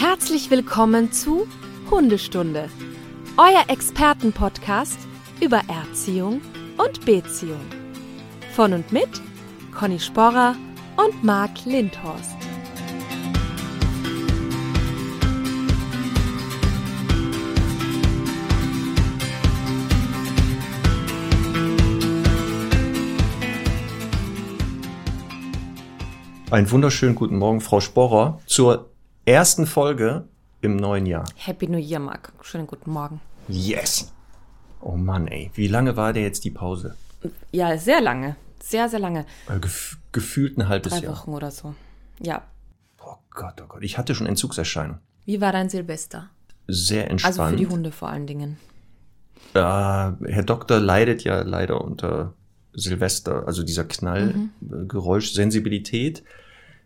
Herzlich willkommen zu Hundestunde, euer Expertenpodcast über Erziehung und Beziehung. Von und mit Conny Sporrer und Marc Lindhorst. Einen wunderschönen guten Morgen, Frau Sporrer, zur ersten Folge im neuen Jahr. Happy New Year, Marc. Schönen guten Morgen. Yes! Oh Mann, ey. Wie lange war der jetzt die Pause? Ja, sehr lange. Sehr, sehr lange. Äh, gef gefühlt ein halbes Drei Jahr. Wochen oder so. Ja. Oh Gott, oh Gott. Ich hatte schon Entzugserscheinungen. Wie war dein Silvester? Sehr entspannt. Also für die Hunde vor allen Dingen. Äh, Herr Doktor leidet ja leider unter Silvester, also dieser Knallgeräuschsensibilität. Ähm,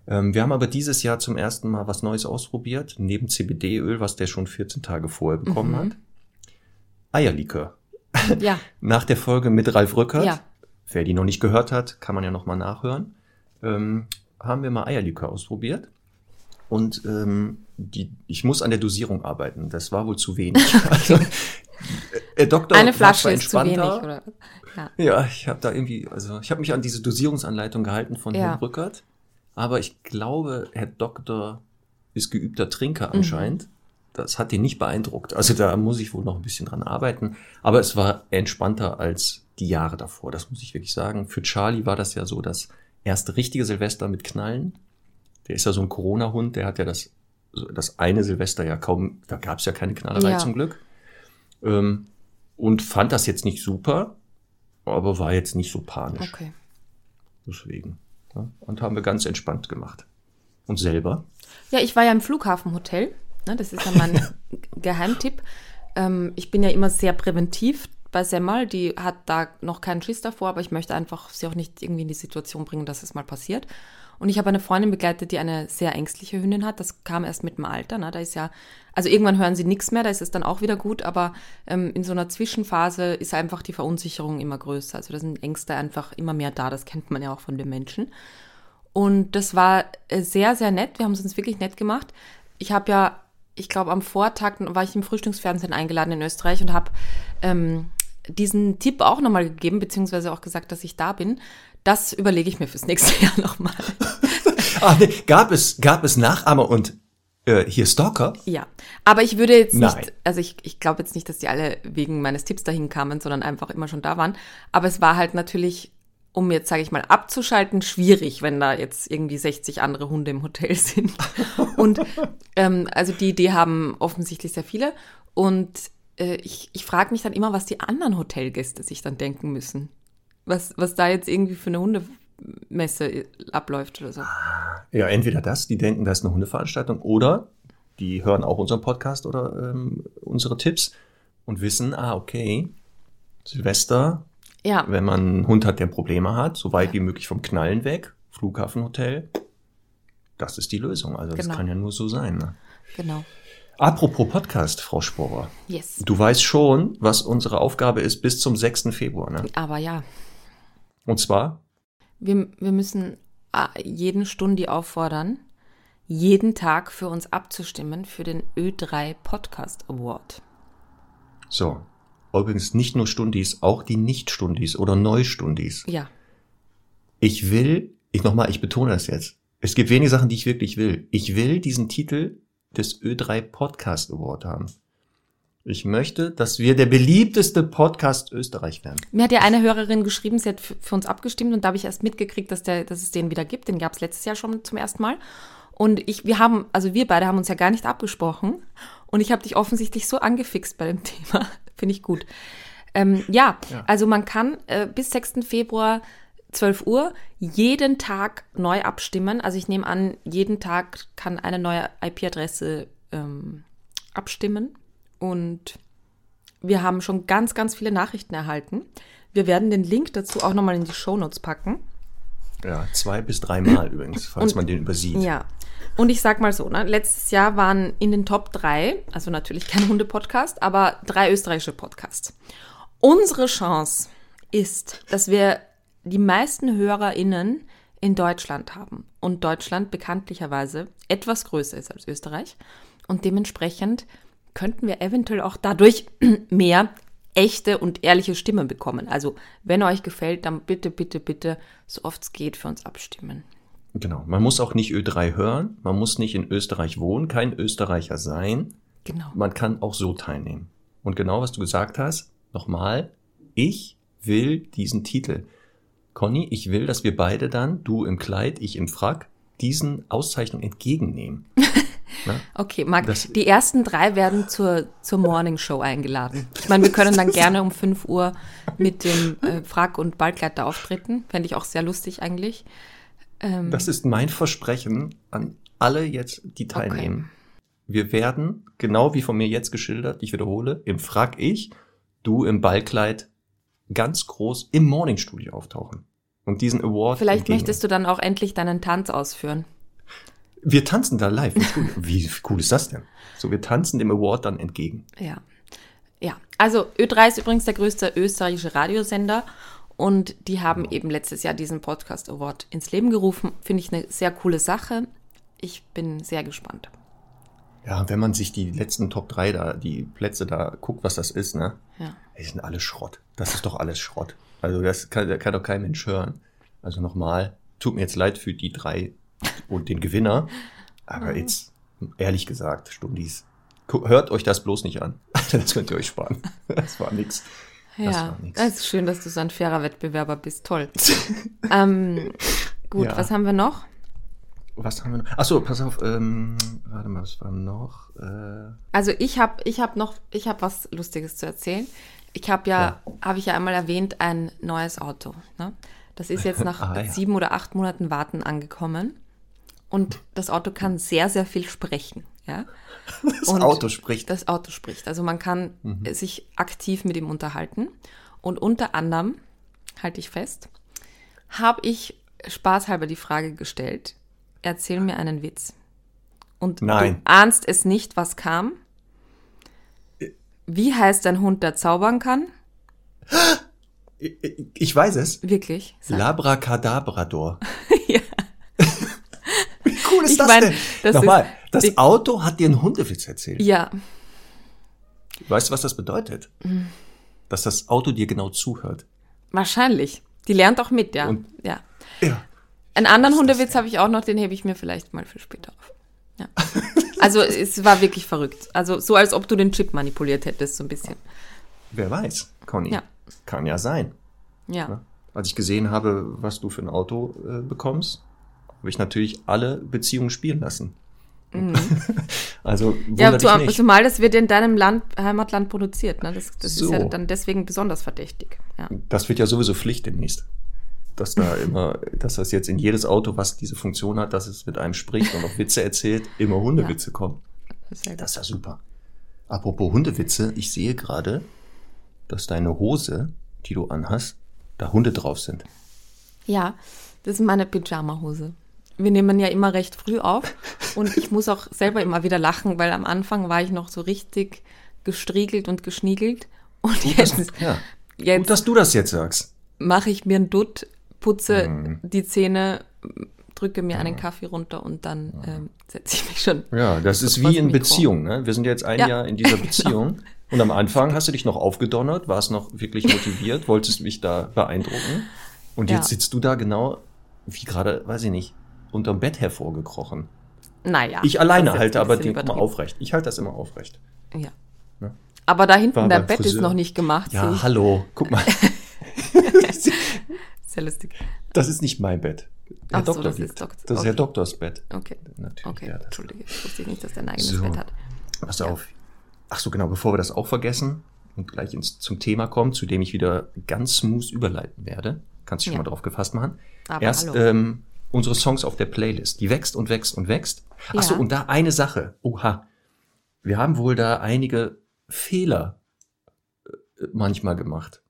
wir haben aber dieses Jahr zum ersten Mal was Neues ausprobiert, neben CBD-Öl, was der schon 14 Tage vorher bekommen Mhm. hat. Eierlikör. Ja. Nach der Folge mit Ralf Rückert, Ja. wer die noch nicht gehört hat, kann man ja noch mal nachhören, ähm, haben wir mal Eierlikör ausprobiert. Und ähm, die, ich muss an der Dosierung arbeiten. Das war wohl zu wenig. also, Herr Doktor Eine Flasche ist zu wenig, oder? Ja. Ja, ich habe da irgendwie, also ich habe mich an diese Dosierungsanleitung gehalten von Ja. Herrn Rückert, aber ich glaube, Herr Doktor ist geübter Trinker anscheinend. Das hat ihn nicht beeindruckt. Also da muss ich wohl noch ein bisschen dran arbeiten. Aber es war entspannter als die Jahre davor, das muss ich wirklich sagen. Für Charlie war das ja so das erste richtige Silvester mit Knallen. Der ist ja so ein Corona-Hund, der hat ja das, das eine Silvester ja kaum, da gab es ja keine Knallerei Ja. zum Glück. Ähm, und fand das jetzt nicht super, aber war jetzt nicht so panisch. Okay. Deswegen. Ja. Und haben wir ganz entspannt gemacht. Und selber? Ja, ich war ja im Flughafenhotel. Ne, das ist ja mein Geheimtipp. Ähm, ich bin ja immer sehr präventiv bei Semmel. Die hat da noch keinen Schiss davor, aber ich möchte einfach sie auch nicht irgendwie in die Situation bringen, dass es mal passiert. Und ich habe eine Freundin begleitet, die eine sehr ängstliche Hündin hat. Das kam erst mit dem Alter. Ne? Da ist ja, also irgendwann hören sie nichts mehr, da ist es dann auch wieder gut, aber ähm, in so einer Zwischenphase ist einfach die Verunsicherung immer größer. Also da sind Ängste einfach immer mehr da. Das kennt man ja auch von den Menschen. Und das war äh, sehr, sehr nett. Wir haben es uns wirklich nett gemacht. Ich habe ja, ich glaube, am Vortag war ich im Frühstücksfernsehen eingeladen in Österreich und habe ähm, diesen Tipp auch nochmal gegeben, beziehungsweise auch gesagt, dass ich da bin. Das überlege ich mir fürs nächste Jahr nochmal. Ah, nee, gab es, gab es Nachahmer und äh, hier Stalker? Ja, aber ich würde jetzt Nein. nicht, also ich, ich glaube jetzt nicht, dass die alle wegen meines Tipps dahin kamen, sondern einfach immer schon da waren. Aber es war halt natürlich, um jetzt, sage ich mal, abzuschalten, schwierig, wenn da jetzt irgendwie 60 andere Hunde im Hotel sind. Und ähm, also die Idee haben offensichtlich sehr viele. Und äh, ich, ich frage mich dann immer, was die anderen Hotelgäste sich dann denken müssen. Was, was da jetzt irgendwie für eine Hundemesse abläuft oder so. Ja, entweder das, die denken, das ist eine Hundeveranstaltung, oder die hören auch unseren Podcast oder ähm, unsere Tipps und wissen, ah, okay, Silvester, Ja, wenn man einen Hund hat, der Probleme hat, so weit wie möglich vom Knallen weg, Flughafenhotel, das ist die Lösung. Also das Genau. kann ja nur so sein. Ne? genau. Apropos Podcast, Frau Sporer. Yes. Du weißt schon, was unsere Aufgabe ist bis zum 6. Februar. Ne? Aber ja, Und zwar, Wir, wir müssen ah, jeden Stundi auffordern, jeden Tag für uns abzustimmen für den Ö3 Podcast Award. so, übrigens nicht nur Stundis, auch die Nicht-Stundis oder Neustundis. Ja, Ich will, ich nochmal, ich betone das jetzt. Es gibt wenige Sachen, die ich wirklich will. Ich will diesen Titel des Ö3 Podcast Award haben. Ich möchte, dass wir der beliebteste Podcast Österreich werden. mir hat ja eine Hörerin geschrieben, sie hat für, uns abgestimmt und da habe ich erst mitgekriegt, dass, der, dass es den wieder gibt. Den gab es letztes Jahr schon zum ersten Mal. Und ich, wir haben, also wir beide haben uns ja gar nicht abgesprochen. Und ich habe dich offensichtlich so angefixt bei dem Thema. Finde ich gut. Ähm, ja, Ja. also man kann äh, bis 6. Februar 12 Uhr jeden Tag neu abstimmen. Also ich nehme an, jeden Tag kann eine neue IP-Adresse ähm, abstimmen. Und wir haben schon ganz, ganz viele Nachrichten erhalten. Wir werden den Link dazu auch nochmal in die Shownotes packen. Ja, zwei bis dreimal übrigens, falls Und- man den übersieht. Ja. Und ich sag mal so, ne, letztes Jahr waren in den Top 3, also natürlich kein Hunde-Podcast, aber drei österreichische Podcasts. Unsere Chance ist, dass wir die meisten HörerInnen in Deutschland haben. Und Deutschland bekanntlicherweise etwas größer ist als Österreich. Und dementsprechend könnten wir eventuell auch dadurch mehr echte und ehrliche Stimmen bekommen. Also, wenn euch gefällt, dann bitte, bitte, bitte, so oft es geht, für uns abstimmen. Genau. Man muss auch nicht Ö3 hören. Man muss nicht in Österreich wohnen, kein Österreicher sein. Genau. Man kann auch so teilnehmen. Und genau, was du gesagt hast, nochmal, ich will diesen Titel. Conny, ich will, dass wir beide dann, du im Kleid, ich im Frack, diesen Auszeichnung entgegennehmen. Na? Okay, Marc, die ersten drei werden zur, zur Morning Show eingeladen. Ich meine, wir können dann gerne um 5 Uhr mit dem äh, Frack und Ballkleid da auftreten. Fände ich auch sehr lustig eigentlich. Ähm, das ist mein Versprechen an alle jetzt, die teilnehmen. Okay. Wir werden, genau wie von mir jetzt geschildert, ich wiederhole, im Frack ich, du im Ballkleid ganz groß im Morningstudio auftauchen und diesen Award. Vielleicht möchtest du dann auch endlich deinen Tanz ausführen. Wir tanzen da live im Studio. Wie cool ist das denn? So, wir tanzen dem Award dann entgegen. Ja. Ja. Also Ö3 ist übrigens der größte österreichische Radiosender und die haben eben letztes Jahr diesen Podcast Award ins Leben gerufen. Finde ich eine sehr coole Sache. Ich bin sehr gespannt. Ja, wenn man sich die letzten Top 3 da, die Plätze da guckt, was das ist, ne? Ja. Die sind alles Schrott. Das ist doch alles Schrott. Also das kann, kann doch kein Mensch hören. Also nochmal, tut mir jetzt leid für die drei und den Gewinner. Aber jetzt, ehrlich gesagt, Stundis, hört euch das bloß nicht an. Das könnt ihr euch sparen. Das war nix. Das ja, es ist schön, dass du so ein fairer Wettbewerber bist. Toll. ähm, gut, ja. was haben wir noch? Was haben wir noch? Achso, pass auf, ähm, warte mal, was war noch? Äh, also ich habe ich hab noch, ich habe was Lustiges zu erzählen. Ich habe ja, ja. habe ich ja einmal erwähnt, ein neues Auto. Ne? Das ist jetzt nach ah, ja. sieben oder acht Monaten Warten angekommen. Und das Auto kann sehr, sehr viel sprechen. Ja? Das und Auto spricht. Das Auto spricht. Also man kann mhm. sich aktiv mit ihm unterhalten. Und unter anderem, halte ich fest, habe ich spaßhalber die Frage gestellt, erzähl mir einen Witz. Und Nein. du ahnst es nicht, was kam. Wie heißt ein Hund, der zaubern kann? Ich weiß es. Wirklich? Sag. Labracadabrador. ja. Cool ist ich das mein, denn? Das Nochmal, das Auto hat dir einen Hundewitz erzählt. Ja. Weißt du, was das bedeutet? Mhm. Dass das Auto dir genau zuhört. Wahrscheinlich. Die lernt auch mit, ja. Und, ja. Ja. Einen anderen Hundewitz habe ich auch noch, den hebe ich mir vielleicht mal für später auf. Ja. Also es war wirklich verrückt. Also so, als ob du den Chip manipuliert hättest, so ein bisschen. Wer weiß, Conny. Ja. Kann ja sein. Ja. Ne? Als ich gesehen habe, was du für ein Auto äh, bekommst, habe ich natürlich alle Beziehungen spielen lassen. Mhm. also ja, zu, zumal das wird in deinem Land, Heimatland produziert. Ne? Das, das so. ist ja dann deswegen besonders verdächtig. Ja. Das wird ja sowieso Pflicht demnächst. Dass da immer, dass das jetzt in jedes Auto, was diese Funktion hat, dass es mit einem spricht und auch Witze erzählt, immer Hundewitze ja. kommen. Das ist, das ist ja super. Apropos Hundewitze, ich sehe gerade, dass deine Hose, die du anhast, da Hunde drauf sind. Ja, das ist meine Pyjama-Hose. Wir nehmen ja immer recht früh auf und ich muss auch selber immer wieder lachen, weil am Anfang war ich noch so richtig gestriegelt und geschniegelt. Und Gut, jetzt, dass, ja. jetzt Gut, dass du das jetzt sagst. Mache ich mir einen Dutt, putze mhm. die Zähne, drücke mir einen Kaffee runter und dann ähm, setze ich mich schon. Ja, das ist wie in Beziehung. Ne? Wir sind jetzt ein ja. Jahr in dieser Beziehung. genau. Und am Anfang hast du dich noch aufgedonnert, warst noch wirklich motiviert, wolltest mich da beeindrucken. Und jetzt ja. sitzt du da genau wie gerade, weiß ich nicht, unterm Bett hervorgekrochen. Naja. Ich alleine halte aber die immer aufrecht. Ich halte das immer aufrecht. Ja. ja. Aber da hinten dein Bett Friseur. ist noch nicht gemacht. Ja, hallo. Guck mal. Sehr lustig. Das ist nicht mein Bett. Herr Ach Doktor so, das liegt. ist, Doktor. das ist okay. Herr Doktors Bett. Okay. Natürlich. Okay. Ja, Entschuldige, ich wusste nicht, dass der ein eigenes so. Bett hat. Pass ja. auf. Ach so, genau, bevor wir das auch vergessen und gleich ins, zum Thema kommen, zu dem ich wieder ganz smooth überleiten werde. Kannst du schon ja. mal drauf gefasst machen. Aber Erst ähm, unsere Songs auf der Playlist. Die wächst und wächst und wächst. Ja. Ach so, und da eine Sache. Oha. Wir haben wohl da einige Fehler äh, manchmal gemacht.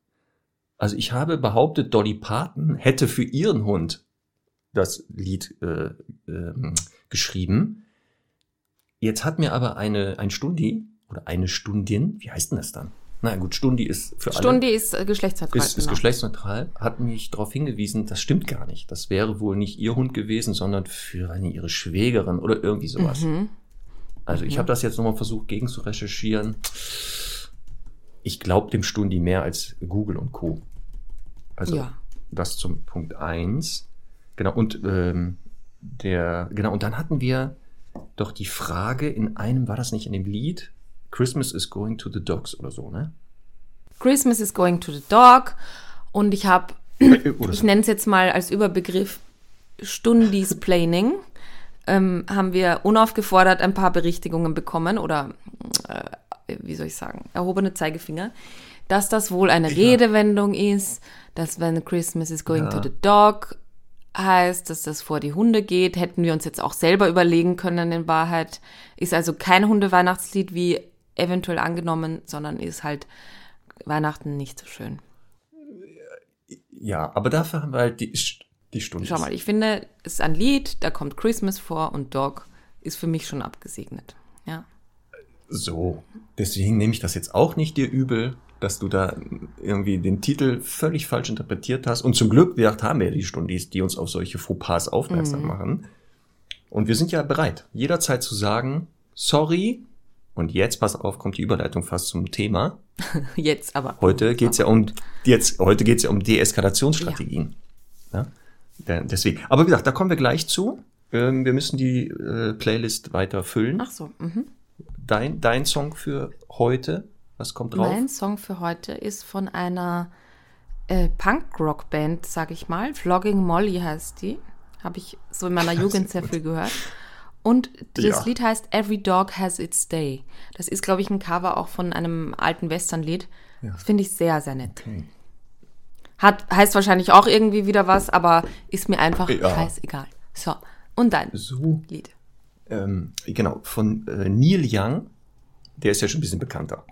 Also ich habe behauptet, Dolly Parton hätte für ihren Hund das Lied äh, äh, geschrieben. Jetzt hat mir aber eine, ein Stundi oder eine Stundin, wie heißt denn das dann? Na gut, Stundi ist für alle. Stundi ist äh, geschlechtsneutral. Ist, ist genau. geschlechtsneutral, hat mich darauf hingewiesen, das stimmt gar nicht. Das wäre wohl nicht ihr Hund gewesen, sondern für eine ihre Schwägerin oder irgendwie sowas. Mhm. Also ich habe das jetzt nochmal versucht, gegen zu recherchieren. Ich glaube dem Stundi mehr als Google und Co. Also Ja. das zum Punkt eins. Genau, und ähm, der, genau, und dann hatten wir doch die Frage in einem, war das nicht in dem Lied? Christmas is going to the dogs oder so, ne? Christmas is going to the dog. Und ich habe, Oder ich so. nenne es jetzt mal als Überbegriff Stundis Planning, ähm, haben wir unaufgefordert ein paar Berichtigungen bekommen oder, äh, wie soll ich sagen, erhobene Zeigefinger, dass das wohl eine Redewendung ist, dass wenn Christmas is going Ja. to the dog heißt, dass das vor die Hunde geht, hätten wir uns jetzt auch selber überlegen können in Wahrheit. Ist also kein Hundeweihnachtslied wie eventuell angenommen, sondern ist halt Weihnachten nicht so schön. Ja, aber dafür haben wir halt die, die Stunde. Schau mal, ich finde, es ist ein Lied, da kommt Christmas vor und Dog ist für mich schon abgesegnet. Ja. So, deswegen nehme ich das jetzt auch nicht dir übel, dass du da irgendwie den Titel völlig falsch interpretiert hast. Und zum Glück, wie gesagt, haben wir ja die Stundis, die uns auf solche Fauxpas aufmerksam machen. Und wir sind ja bereit, jederzeit zu sagen, sorry. Und jetzt, pass auf, kommt die Überleitung fast zum Thema. Jetzt aber. Heute geht's ja um jetzt heute geht's ja um Deeskalationsstrategien. Ja. Da- Deswegen. Aber wie gesagt, da kommen wir gleich zu. Ähm, wir müssen die äh, Playlist weiter füllen. Ach so. Mhm. Dein, dein Song für heute, was kommt drauf? Mein Song für heute ist von einer äh, Punk-Rock-Band, sag ich mal. Flogging Molly heißt die. Habe ich so in meiner Jugend sehr viel gehört. Und das Ja. Lied heißt Every Dog Has Its Day. Das ist, glaube ich, ein Cover auch von einem alten Western-Lied. Das finde ich sehr, sehr nett. Okay. Hat, heißt wahrscheinlich auch irgendwie wieder was, aber ist mir einfach Ja. scheißegal. So, und dein So, Lied. ähm, genau, von äh, Neil Young, der ist ja schon ein bisschen bekannter.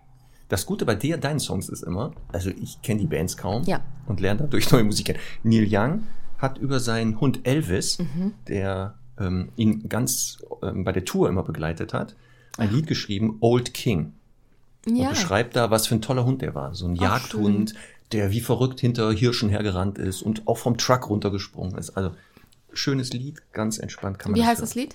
Das Gute bei dir, deinen Songs ist immer, also ich kenne die Bands kaum Ja. und lerne dadurch neue Musik kennen. Neil Young hat über seinen Hund Elvis, Mhm. der ähm, ihn ganz ähm, bei der Tour immer begleitet hat, ein Lied geschrieben, Old King. und Ja, beschreibt da, was für ein toller Hund der war. So ein Ach, Jagdhund, der wie verrückt hinter Hirschen hergerannt ist und auch vom Truck runtergesprungen ist. Also schönes Lied, ganz entspannt kann man wie heißt das das Lied?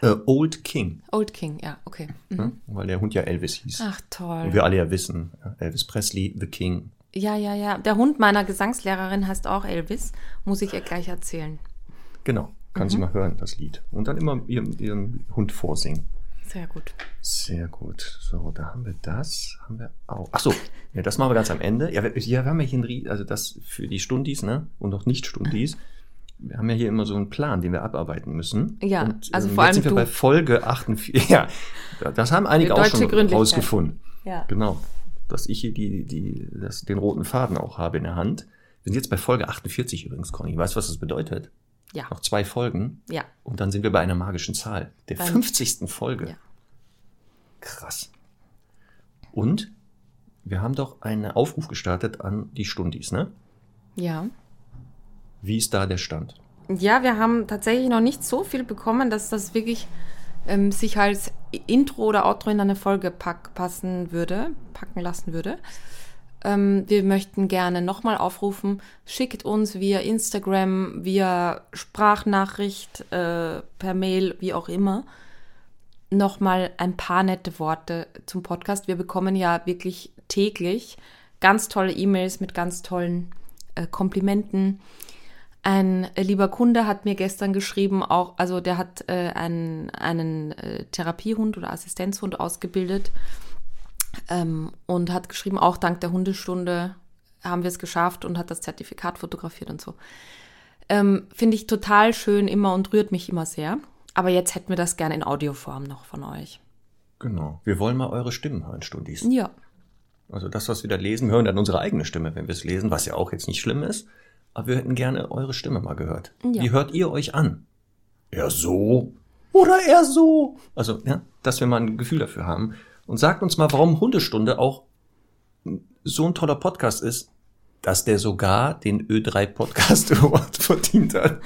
hören. Äh, Old King, Old King, ja, okay. Mhm. ne? weil der Hund ja Elvis hieß. Ach, toll. Und wir alle ja wissen, ja, Elvis Presley, The King. Ja, ja, ja. Der Hund meiner Gesangslehrerin heißt auch Elvis. Muss ich ihr gleich erzählen. Genau, kann sie mal hören, das Lied. Und dann immer ihrem, ihrem Hund vorsingen. Sehr gut. Sehr gut. So, da haben wir das. Haben wir auch. Ach so, ja, das machen wir ganz am Ende. Ja, wir, ja, wir haben ja hier ein, also das für die Stundis, ne? Und noch nicht Stundis. Wir haben ja hier immer so einen Plan, den wir abarbeiten müssen. Ja, Und, also ähm, vor jetzt allem sind wir du. bei Folge 48. Ja, das haben einige auch schon rausgefunden. Ja. Genau. Dass ich hier die, die, das, den roten Faden auch habe in der Hand. Wir sind jetzt bei Folge 48 übrigens, Conny. Weißt du, was das bedeutet? Ja. Noch zwei Folgen. Ja. Und dann sind wir bei einer magischen Zahl. Der Beim- 50. Folge. Ja. Krass. Und wir haben doch einen Aufruf gestartet an die Stundis, ne? Ja. Wie ist da der Stand? Ja, wir haben tatsächlich noch nicht so viel bekommen, dass das wirklich ähm, sich als Intro oder Outro in eine Folge pack passen würde, packen lassen würde. Ähm, wir möchten gerne nochmal aufrufen, schickt uns via Instagram, via Sprachnachricht, äh, per Mail, wie auch immer, nochmal ein paar nette Worte zum Podcast. Wir bekommen ja wirklich täglich ganz tolle E-Mails mit ganz tollen äh, Komplimenten. Ein äh, lieber Kunde hat mir gestern geschrieben, auch, also der hat äh, einen, einen äh, Therapiehund oder Assistenzhund ausgebildet ähm, und hat geschrieben, auch dank der Hundestunde haben wir es geschafft und hat das Zertifikat fotografiert und so. Ähm, Finde ich total schön immer und rührt mich immer sehr. Aber jetzt hätten wir das gerne in Audioform noch von euch. Genau. Wir wollen mal eure Stimmen hören, Stundis. Ja, Also das, was wir da lesen, wir hören dann unsere eigene Stimme, wenn wir es lesen, was ja auch jetzt nicht schlimm ist. Aber wir hätten gerne eure Stimme mal gehört. Ja. Wie hört ihr euch an? Er so oder er so? Also, ja, dass wir mal ein Gefühl dafür haben. Und sagt uns mal, warum Hundestunde auch so ein toller Podcast ist, dass der sogar den Ö3 Podcast Award verdient hat.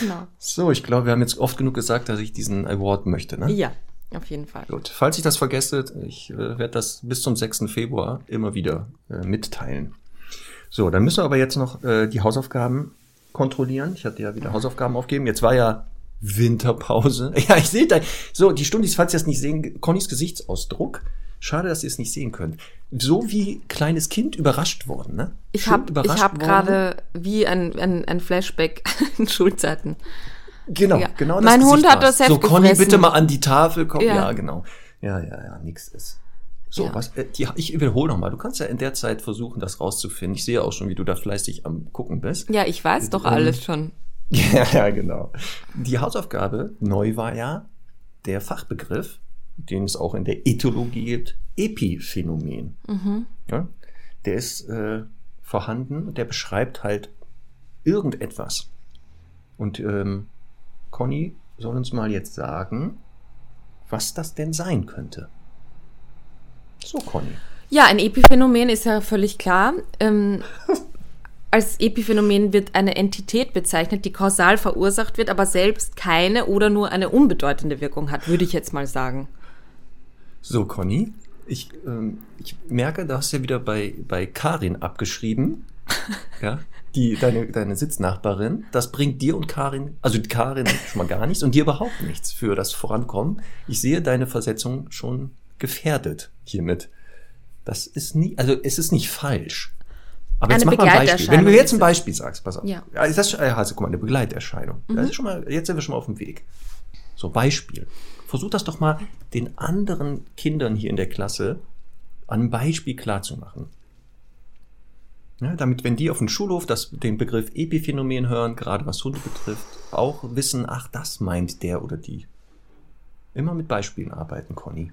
genau. So, ich glaube, wir haben jetzt oft genug gesagt, dass ich diesen Award möchte. Ne? Ja, auf jeden Fall. Gut, falls ich das vergesse, ich äh, werde das bis zum 6. Februar immer wieder äh, mitteilen. So, dann müssen wir aber jetzt noch äh, die Hausaufgaben kontrollieren. Ich hatte ja wieder Hausaufgaben aufgeben. Jetzt war ja Winterpause. Ja, ich sehe da. So, die Stundis, falls ihr das nicht sehen, Connys Gesichtsausdruck. Schade, dass ihr es nicht sehen könnt. So wie kleines Kind überrascht worden, ne? Ich habe hab gerade wie ein, ein, ein Flashback in Schulzeiten. Genau, Ja. genau das Mein Hund Gesicht hat war's. das Heft So, Conny, gefressen. bitte mal an die Tafel kommen. Ja, Ja. genau. Ja, ja, ja, nix ist. So, Ja. was, äh, die, ich wiederhole nochmal. Du kannst ja in der Zeit versuchen, das rauszufinden. Ich sehe auch schon, wie du da fleißig am Gucken bist. Ja, ich weiß doch Ähm, alles schon. Ja, ja, genau. Die Hausaufgabe neu war ja der Fachbegriff, den es auch in der Ethologie gibt, Epiphänomen. Ja, der ist äh, vorhanden und der beschreibt halt irgendetwas. Und ähm, Conny soll uns mal jetzt sagen, was das denn sein könnte. So, Conny. Ja, ein Epiphänomen ist ja völlig klar. Ähm, als Epiphänomen wird eine Entität bezeichnet, die kausal verursacht wird, aber selbst keine oder nur eine unbedeutende Wirkung hat, würde ich jetzt mal sagen. So, Conny, ich, ähm, ich merke, du hast ja wieder bei, bei Karin abgeschrieben. ja, die, deine, deine Sitznachbarin. Das bringt dir und Karin, also Karin schon mal gar nichts und dir überhaupt nichts für das Vorankommen. Ich sehe deine Versetzung schon gefährdet hiermit. Das ist nie, also es ist nicht falsch. Aber jetzt Eine mach mal ein Beispiel. Wenn du Begleiterscheinung jetzt ein. Beispiel sagst, pass auf. Ja. das ist, also guck mal, eine Begleiterscheinung. Das ist schon mal, jetzt sind wir schon mal auf dem Weg. So, Beispiel. Versuch das doch mal den anderen Kindern hier in der Klasse an einem Beispiel klarzumachen. Ja, damit, wenn die auf dem Schulhof das, den Begriff Epiphänomen hören, gerade was Hunde betrifft, auch wissen, ach, das meint der oder die. Immer mit Beispielen arbeiten, Conny.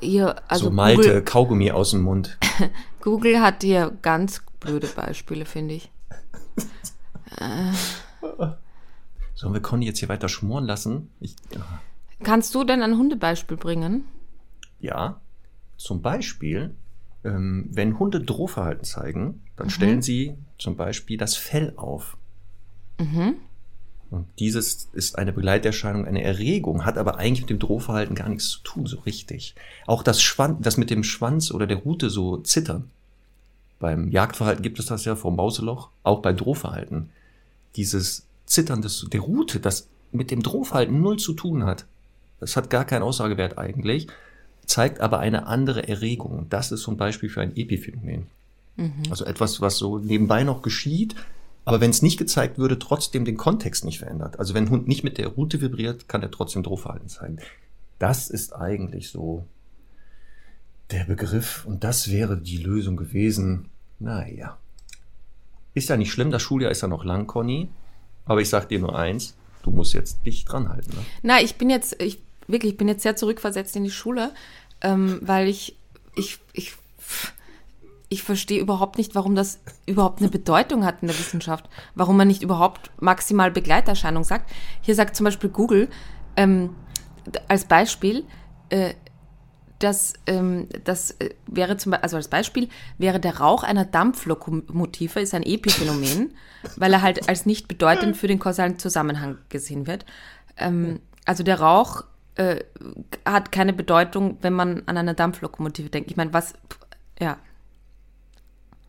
Hier, also so Malte, Google, Kaugummi aus dem Mund. Google hat hier ganz blöde Beispiele, finde ich. Sollen wir Conny jetzt hier weiter schmoren lassen? Ich, Kannst du denn ein Hundebeispiel bringen? Ja, zum Beispiel, ähm, wenn Hunde Drohverhalten zeigen, dann stellen sie zum Beispiel das Fell auf. Und dieses ist eine Begleiterscheinung, eine Erregung, hat aber eigentlich mit dem Drohverhalten gar nichts zu tun, so richtig. Auch das, Schwan das mit dem Schwanz oder der Rute so zittern. Beim Jagdverhalten gibt es das ja vom Mauseloch, auch beim Drohverhalten. Dieses Zittern des, der Rute, das mit dem Drohverhalten null zu tun hat. Das hat gar keinen Aussagewert eigentlich, zeigt aber eine andere Erregung. Das ist so ein Beispiel für ein Epiphänomen. Also etwas, was so nebenbei noch geschieht, aber wenn es nicht gezeigt würde, trotzdem den Kontext nicht verändert. Also wenn ein Hund nicht mit der Rute vibriert, kann er trotzdem Drohverhalten zeigen. Das ist eigentlich so der Begriff und das wäre die Lösung gewesen. Naja. Ist ja nicht schlimm, das Schuljahr ist ja noch lang, Conny. Aber ich sag dir nur eins, du musst jetzt dich dran halten. Ne? Na, ich bin jetzt, ich wirklich, ich bin jetzt sehr zurückversetzt in die Schule, ähm, weil ich, ich, ich, ich verstehe überhaupt nicht, warum das überhaupt eine Bedeutung hat in der Wissenschaft. Warum man nicht überhaupt maximal Begleiterscheinung sagt. Hier sagt zum Beispiel Google ähm, als Beispiel, äh, das, ähm, das äh, wäre zum also als Beispiel wäre der Rauch einer Dampflokomotive ist ein Epiphänomen, weil er halt als nicht bedeutend für den kausalen Zusammenhang gesehen wird. Ähm, also der Rauch äh, hat keine Bedeutung, wenn man an eine Dampflokomotive denkt. Ich meine, was, ja.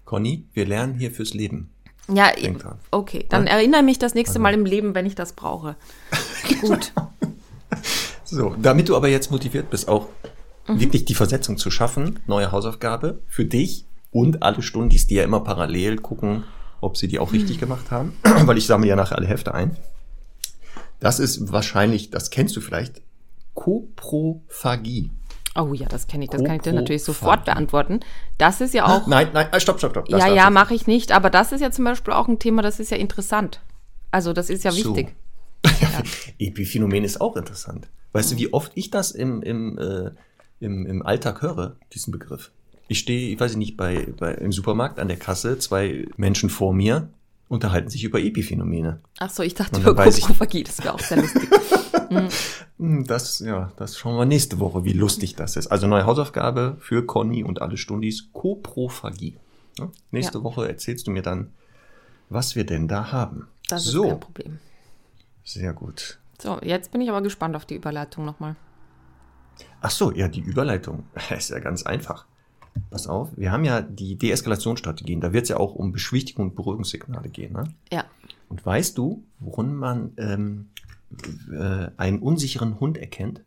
Conny, wir lernen hier fürs Leben. Ja, Denk dran. okay. Dann erinnere mich das nächste Mal im Leben, wenn ich das brauche. Gut. So, damit du aber jetzt motiviert bist, auch wirklich die Versetzung zu schaffen, neue Hausaufgabe für dich und alle Stundis, die ja immer parallel gucken, ob sie die auch richtig gemacht haben, weil ich sammle ja nachher alle Hefte ein. Das ist wahrscheinlich, das kennst du vielleicht, Koprophagie. Oh ja, das kenne ich. Das kann ich dir natürlich sofort beantworten. Das ist ja auch. Nein, nein, stopp, stopp, stopp. das ja, ja, mache ich nicht. Aber das ist ja zum Beispiel auch ein Thema, das ist ja interessant. Also das ist ja So. wichtig. Epiphänomen ist auch interessant. Weißt du, wie oft ich das im, im, äh, im, im Alltag höre, diesen Begriff? Ich stehe, ich weiß nicht, bei, bei, im Supermarkt an der Kasse, zwei Menschen vor mir unterhalten sich über Epiphänomene. Ach so, ich dachte über Koprophagie. Das wäre auch sehr lustig. Hm, Das, ja, das schauen wir nächste Woche, wie lustig das ist. Also neue Hausaufgabe für Conny und alle Stundis, Koprophagie. Ja, nächste Ja. Woche erzählst du mir dann, was wir denn da haben. Das ist so, kein Problem. sehr gut. So, jetzt bin ich aber gespannt auf die Überleitung nochmal. Ach so, ja, die Überleitung ist ja ganz einfach. Pass auf, wir haben ja die Deeskalationsstrategien. Da wird es ja auch um Beschwichtigung und Beruhigungssignale gehen. Ne? Ja. Und weißt du, woran man ähm, äh, einen unsicheren Hund erkennt?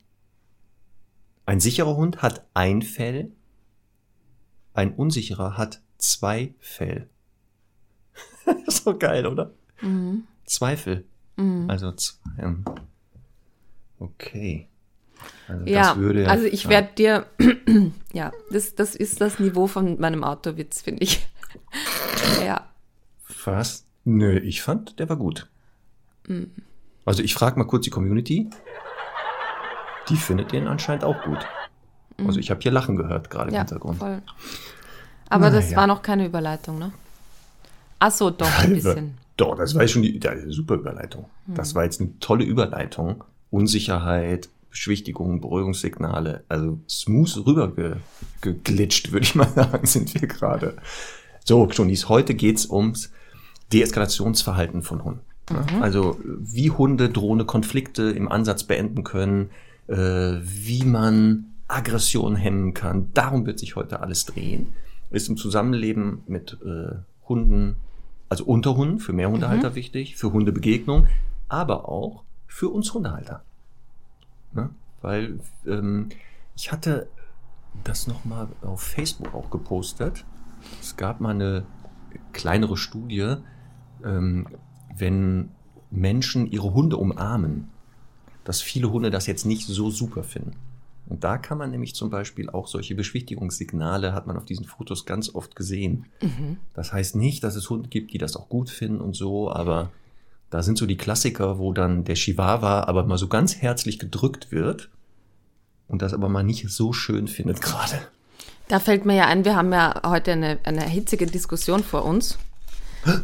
Ein sicherer Hund hat ein Fell, ein unsicherer hat zwei Fell. doch geil, oder? Mhm. Zweifel. Mhm. Also zwei. ähm, Okay. Also Ja, das würde also ich ja. werde dir, ja, das, das ist das Niveau von meinem Autowitz, finde ich. ja, Was? Nö, ich fand, der war gut. Mhm. Also ich frage mal kurz die Community. Die findet den anscheinend auch gut. Also ich habe hier Lachen gehört gerade im Mhm. ja, Hintergrund. voll. Aber das Naja. war noch keine Überleitung, ne? Ach so, doch, ein bisschen. Doch, das war schon die, die super Überleitung. Mhm. Das war jetzt eine tolle Überleitung. Unsicherheit, Beschwichtigung, Beruhigungssignale, also smooth rüber ge, geglitscht, würde ich mal sagen, sind wir gerade. So, Jonis, heute geht's ums Deeskalationsverhalten von Hunden. Ja, Also wie Hunde drohende Konflikte im Ansatz beenden können, äh, wie man Aggression hemmen kann. Darum wird sich heute alles drehen. Ist im Zusammenleben mit äh, Hunden, also Unterhunden, für Mehrhundehalter wichtig, für Hundebegegnung, aber auch für uns Hundehalter. Ne? Weil ähm, ich hatte das nochmal auf Facebook auch gepostet. Es gab mal eine kleinere Studie, ähm, wenn Menschen ihre Hunde umarmen, dass viele Hunde das jetzt nicht so super finden. Und da kann man nämlich zum Beispiel auch solche Beschwichtigungssignale, hat man auf diesen Fotos ganz oft gesehen. Das heißt nicht, dass es Hunde gibt, die das auch gut finden und so, aber da sind so die Klassiker, wo dann der Chihuahua aber mal so ganz herzlich gedrückt wird und das aber mal nicht so schön findet gerade. Da fällt mir ja ein, wir haben ja heute eine, eine hitzige Diskussion vor uns.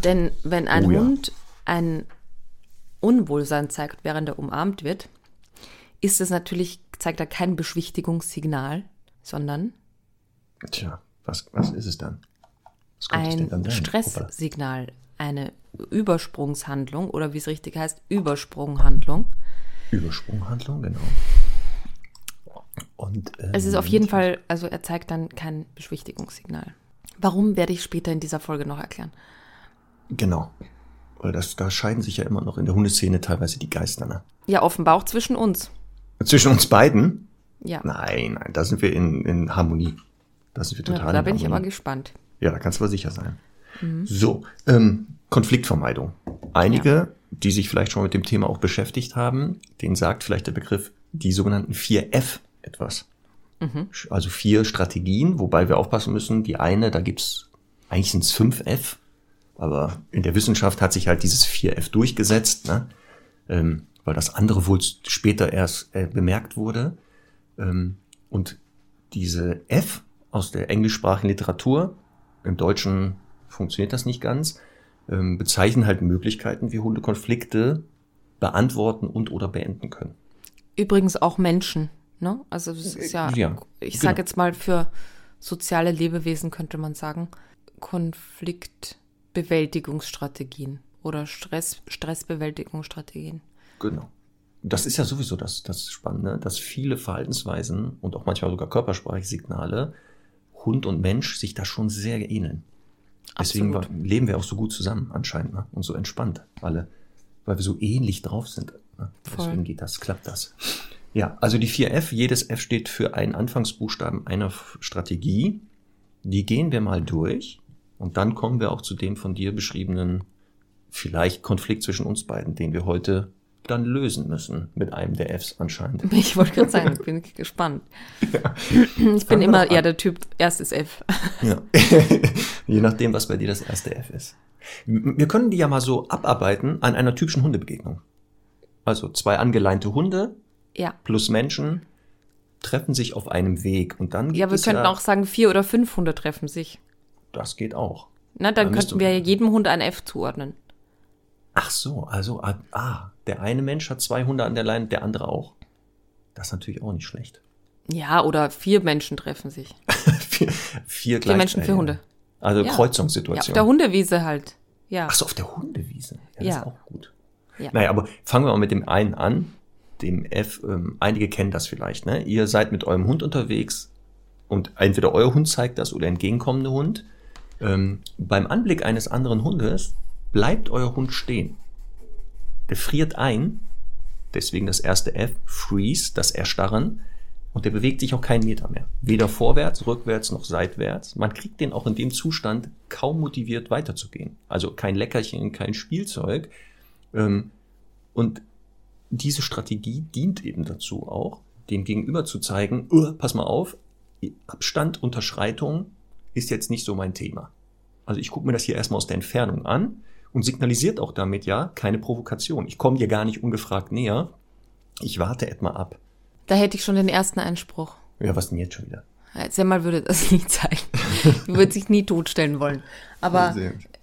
Denn wenn ein Oh ja. Ein Unwohlsein zeigt, während er umarmt wird, ist es natürlich, zeigt er kein Beschwichtigungssignal, sondern Tja, was, was ist es dann? Was könnte es denn ein dann? Stresssignal, eine Übersprungshandlung oder wie es richtig heißt, Übersprunghandlung. Übersprunghandlung, genau. Und, ähm, Es ist auf jeden Fall, also er zeigt dann kein Beschwichtigungssignal. Warum werde ich später in dieser Folge noch erklären? Genau. Weil das, da scheiden sich ja immer noch in der Hundeszene teilweise die Geister. Ne? Ja, offenbar auch zwischen uns. Zwischen uns beiden? Ja, Nein, nein, da sind wir in, in Harmonie. Da sind wir ja total da in bin ich Harmonie. gespannt. Ja, da kannst du aber sicher sein. So, ähm, Konfliktvermeidung. Einige, die sich vielleicht schon mit dem Thema auch beschäftigt haben, denen sagt vielleicht der Begriff die sogenannten 4F etwas. Also vier Strategien, wobei wir aufpassen müssen. Die eine, da gibt's eigentlich sind es 5F, aber in der Wissenschaft hat sich halt dieses 4F durchgesetzt, ne? ähm, weil das andere wohl später erst äh, bemerkt wurde. Ähm, und diese F aus der englischsprachigen Literatur, im Deutschen funktioniert das nicht ganz, ähm, bezeichnen halt Möglichkeiten, wie Hunde Konflikte beantworten und oder beenden können. Übrigens auch Menschen. Ne? Also das ist ja, Ja, ich genau. sage jetzt mal für soziale Lebewesen könnte man sagen, Konfliktbewältigungsstrategien oder Stress, Stressbewältigungsstrategien. Genau. Das ist ja sowieso das, das Spannende, dass viele Verhaltensweisen und auch manchmal sogar körpersprachliche Signale Hund und Mensch sich da schon sehr ähneln. Deswegen war, leben wir auch so gut zusammen anscheinend ne? und so entspannt alle, weil wir so ähnlich drauf sind. Ne? Deswegen geht das, klappt das. Ja, also die 4F, jedes F steht für einen Anfangsbuchstaben einer Strategie. Die gehen wir mal durch und dann kommen wir auch zu dem von dir beschriebenen vielleicht Konflikt zwischen uns beiden, den wir heute dann lösen müssen mit einem der Fs anscheinend. Ich wollte gerade sagen, bin ich gespannt. Ich bin immer eher der Typ erstes F. Ja. Je nachdem, was bei dir das erste F ist. Wir können die ja mal so abarbeiten an einer typischen Hundebegegnung. Also zwei angeleinte Hunde Ja. plus Menschen treffen sich auf einem Weg und dann gibt Ja, wir es könnten ja, auch sagen, vier oder fünf Hunde treffen sich. Das geht auch. Na, dann Dann könnten wir jedem Hund ein F zuordnen. Ach so, also ah, ah, der eine Mensch hat zwei Hunde an der Leine, der andere auch. Das ist natürlich auch nicht schlecht. Ja, oder vier Menschen treffen sich. vier, vier, Vier Menschen, vier. Hunde. Also Ja. Ja, auf Kreuzungssituation. der Hundewiese halt. Ja. Ach so, auf der Hundewiese. Ja, das Ja. ist auch gut. Ja. Naja, aber fangen wir mal mit dem einen an, dem F. Ähm, einige kennen das vielleicht. Ne? Ihr seid mit eurem Hund unterwegs und entweder euer Hund zeigt das oder entgegenkommende Hund. Ähm, beim Anblick eines anderen Hundes bleibt euer Hund stehen. Der friert ein, deswegen das erste F, freeze, das Erstarren. Und der bewegt sich auch keinen Meter mehr. Weder vorwärts, rückwärts noch seitwärts. Man kriegt den auch in dem Zustand kaum motiviert weiterzugehen. Also kein Leckerchen, kein Spielzeug. Ähm, und diese Strategie dient eben dazu auch, dem Gegenüber zu zeigen, pass mal auf, Abstand, Unterschreitung ist jetzt nicht so mein Thema. Also ich gucke mir das hier erstmal aus der Entfernung an und signalisiert auch damit ja keine Provokation. Ich komme dir gar nicht ungefragt näher. Ich warte etwa ab. Da hätte ich schon den ersten Einspruch. Ja, was denn jetzt schon wieder? Semmel würde das nie zeigen. würde sich nie totstellen wollen. Aber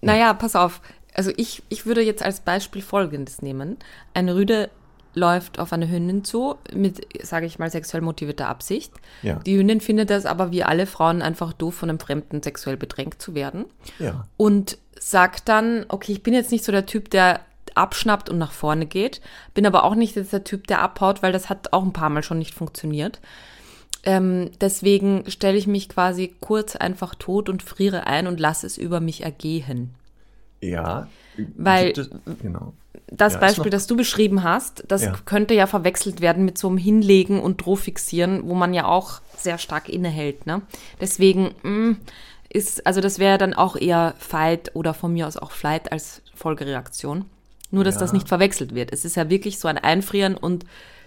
naja, pass auf. Also ich, ich würde jetzt als Beispiel Folgendes nehmen. Eine Rüde läuft auf eine Hündin zu mit, sage ich mal, sexuell motivierter Absicht. Ja. Die Hündin findet das aber wie alle Frauen einfach doof, von einem Fremden sexuell bedrängt zu werden. Ja. Und sagt dann, okay, ich bin jetzt nicht so der Typ, der abschnappt und nach vorne geht, bin aber auch nicht jetzt der Typ, der abhaut, weil das hat auch ein paar Mal schon nicht funktioniert. Ähm, deswegen stelle ich mich quasi kurz einfach tot und friere ein und lasse es über mich ergehen. Ja. Weil es, genau. das ja, Beispiel, das du beschrieben hast, das ja. könnte ja verwechselt werden mit so einem Hinlegen und Drohfixieren, wo man ja auch sehr stark innehält. Ne? Deswegen mh, mm, ist, also das wäre dann auch eher Fight oder von mir aus auch Flight als Folgereaktion. Nur, dass ja. das nicht verwechselt wird. Es ist ja wirklich so ein Einfrieren und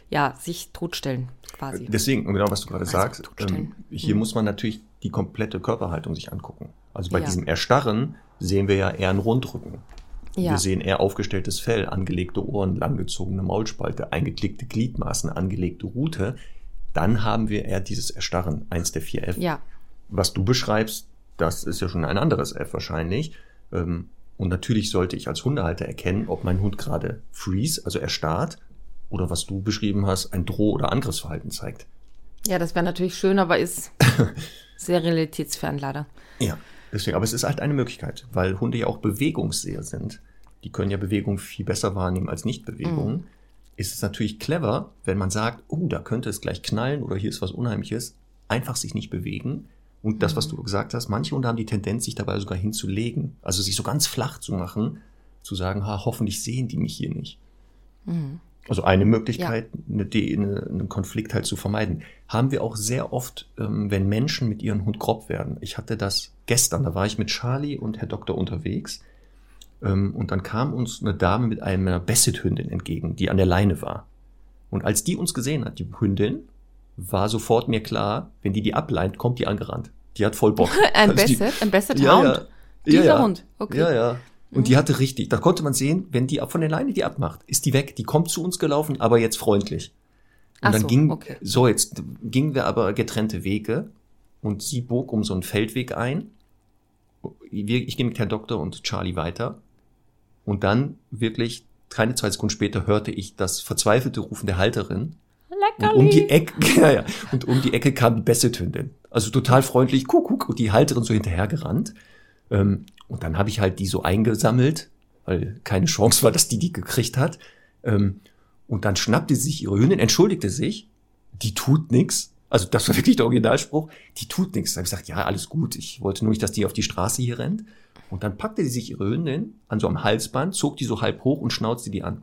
ja, sich totstellen quasi. Deswegen, genau was du gerade also sagst, ähm, hier mhm. muss man natürlich die komplette Körperhaltung sich angucken. Also bei ja. diesem Erstarren sehen wir ja eher einen Rundrücken. Ja. Wir sehen eher aufgestelltes Fell, angelegte Ohren, langgezogene Maulspalte, eingeklickte Gliedmaßen, angelegte Rute. Dann haben wir eher dieses Erstarren, eins der vier F. Ja. Was du beschreibst, das ist ja schon ein anderes F wahrscheinlich. Ähm, und natürlich sollte ich als Hundehalter erkennen, ob mein Hund gerade freeze, also erstarrt, oder was du beschrieben hast, ein Droh- oder Angriffsverhalten zeigt. Ja, das wäre natürlich schön, aber ist sehr realitätsfern leider. Ja, deswegen. Aber es ist halt eine Möglichkeit, weil Hunde ja auch bewegungsseher sind. Die können ja Bewegung viel besser wahrnehmen als Nichtbewegung. Mhm. Ist es natürlich clever, wenn man sagt, oh, da könnte es gleich knallen oder hier ist was Unheimliches, einfach sich nicht bewegen und das, was mhm. du gesagt hast, manche Hunde haben die Tendenz, sich dabei sogar hinzulegen. Also sich so ganz flach zu machen, zu sagen, ha, hoffentlich sehen die mich hier nicht. Mhm. Also eine Möglichkeit, ja. eine, eine, einen Konflikt halt zu vermeiden. Haben wir auch sehr oft, ähm, wenn Menschen mit ihrem Hund grob werden. Ich hatte das gestern, da war ich mit Charlie und Herr Doktor unterwegs. Ähm, und dann kam uns eine Dame mit einer Basset-Hündin entgegen, die an der Leine war. Und als die uns gesehen hat, die Hündin, war sofort mir klar, wenn die die ableint, kommt die angerannt. Die hat voll Bock. ein also Basset? Ein Basset ja, Hound? Ja. Dieser ja, Hund? Okay. Ja, ja. Und mhm. die hatte richtig, da konnte man sehen, wenn die von der Leine die abmacht, ist die weg. Die kommt zu uns gelaufen, aber jetzt freundlich. Und Ach dann so, ging, okay. so jetzt gingen wir aber getrennte Wege und sie bog um so einen Feldweg ein. Ich ging mit Herrn Doktor und Charlie weiter. Und dann wirklich keine zwei Sekunden später hörte ich das verzweifelte Rufen der Halterin Leckerli. Und um die Ecke, ja, ja, und um die Ecke kam die Basset-Hündin. Also total freundlich, Kuckuck, und die Halterin so hinterhergerannt. Ähm, und dann habe ich halt die so eingesammelt, weil keine Chance war, dass die die gekriegt hat. Und dann schnappte sie sich ihre Hündin, entschuldigte sich, die tut nix. Also das war wirklich der Originalspruch, die tut nix. Da habe ich gesagt, ja, alles gut, ich wollte nur nicht, dass die auf die Straße hier rennt. Und dann packte sie sich ihre Hündin an so einem Halsband, zog die so halb hoch und schnauzte die an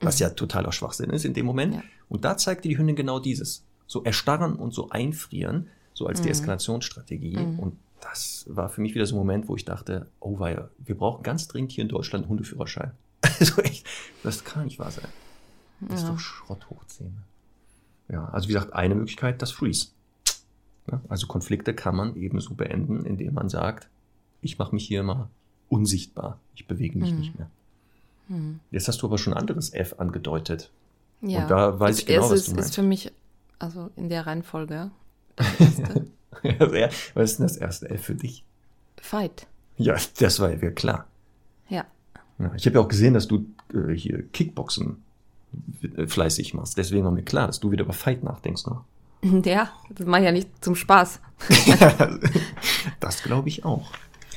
was ja totaler Schwachsinn ist in dem Moment. Ja. Und da zeigte die Hündin genau dieses. So erstarren und so einfrieren, so als mhm. Deeskalationsstrategie. Mhm. Und das war für mich wieder so ein Moment, wo ich dachte, oh weia, wir brauchen ganz dringend hier in Deutschland einen Hundeführerschein. also echt, das kann nicht wahr sein. Das ja. ist doch Schrott hochzähne. Ja, also wie gesagt, eine Möglichkeit, das Freeze. Ja, also Konflikte kann man ebenso beenden, indem man sagt, ich mache mich hier mal unsichtbar. Ich bewege mich mhm. nicht mehr. Hm. Jetzt hast du aber schon ein anderes F angedeutet. Ja. Und da weiß das ich genau, was du meinst. ist für mich, also in der Reihenfolge, ja, was ist denn das erste F für dich? Fight. Ja, das war ja klar. Ja. ja ich habe ja auch gesehen, dass du äh, hier Kickboxen fleißig machst. Deswegen war mir klar, dass du wieder über Fight nachdenkst noch. Ja, das mache ich ja nicht zum Spaß. das glaube ich auch.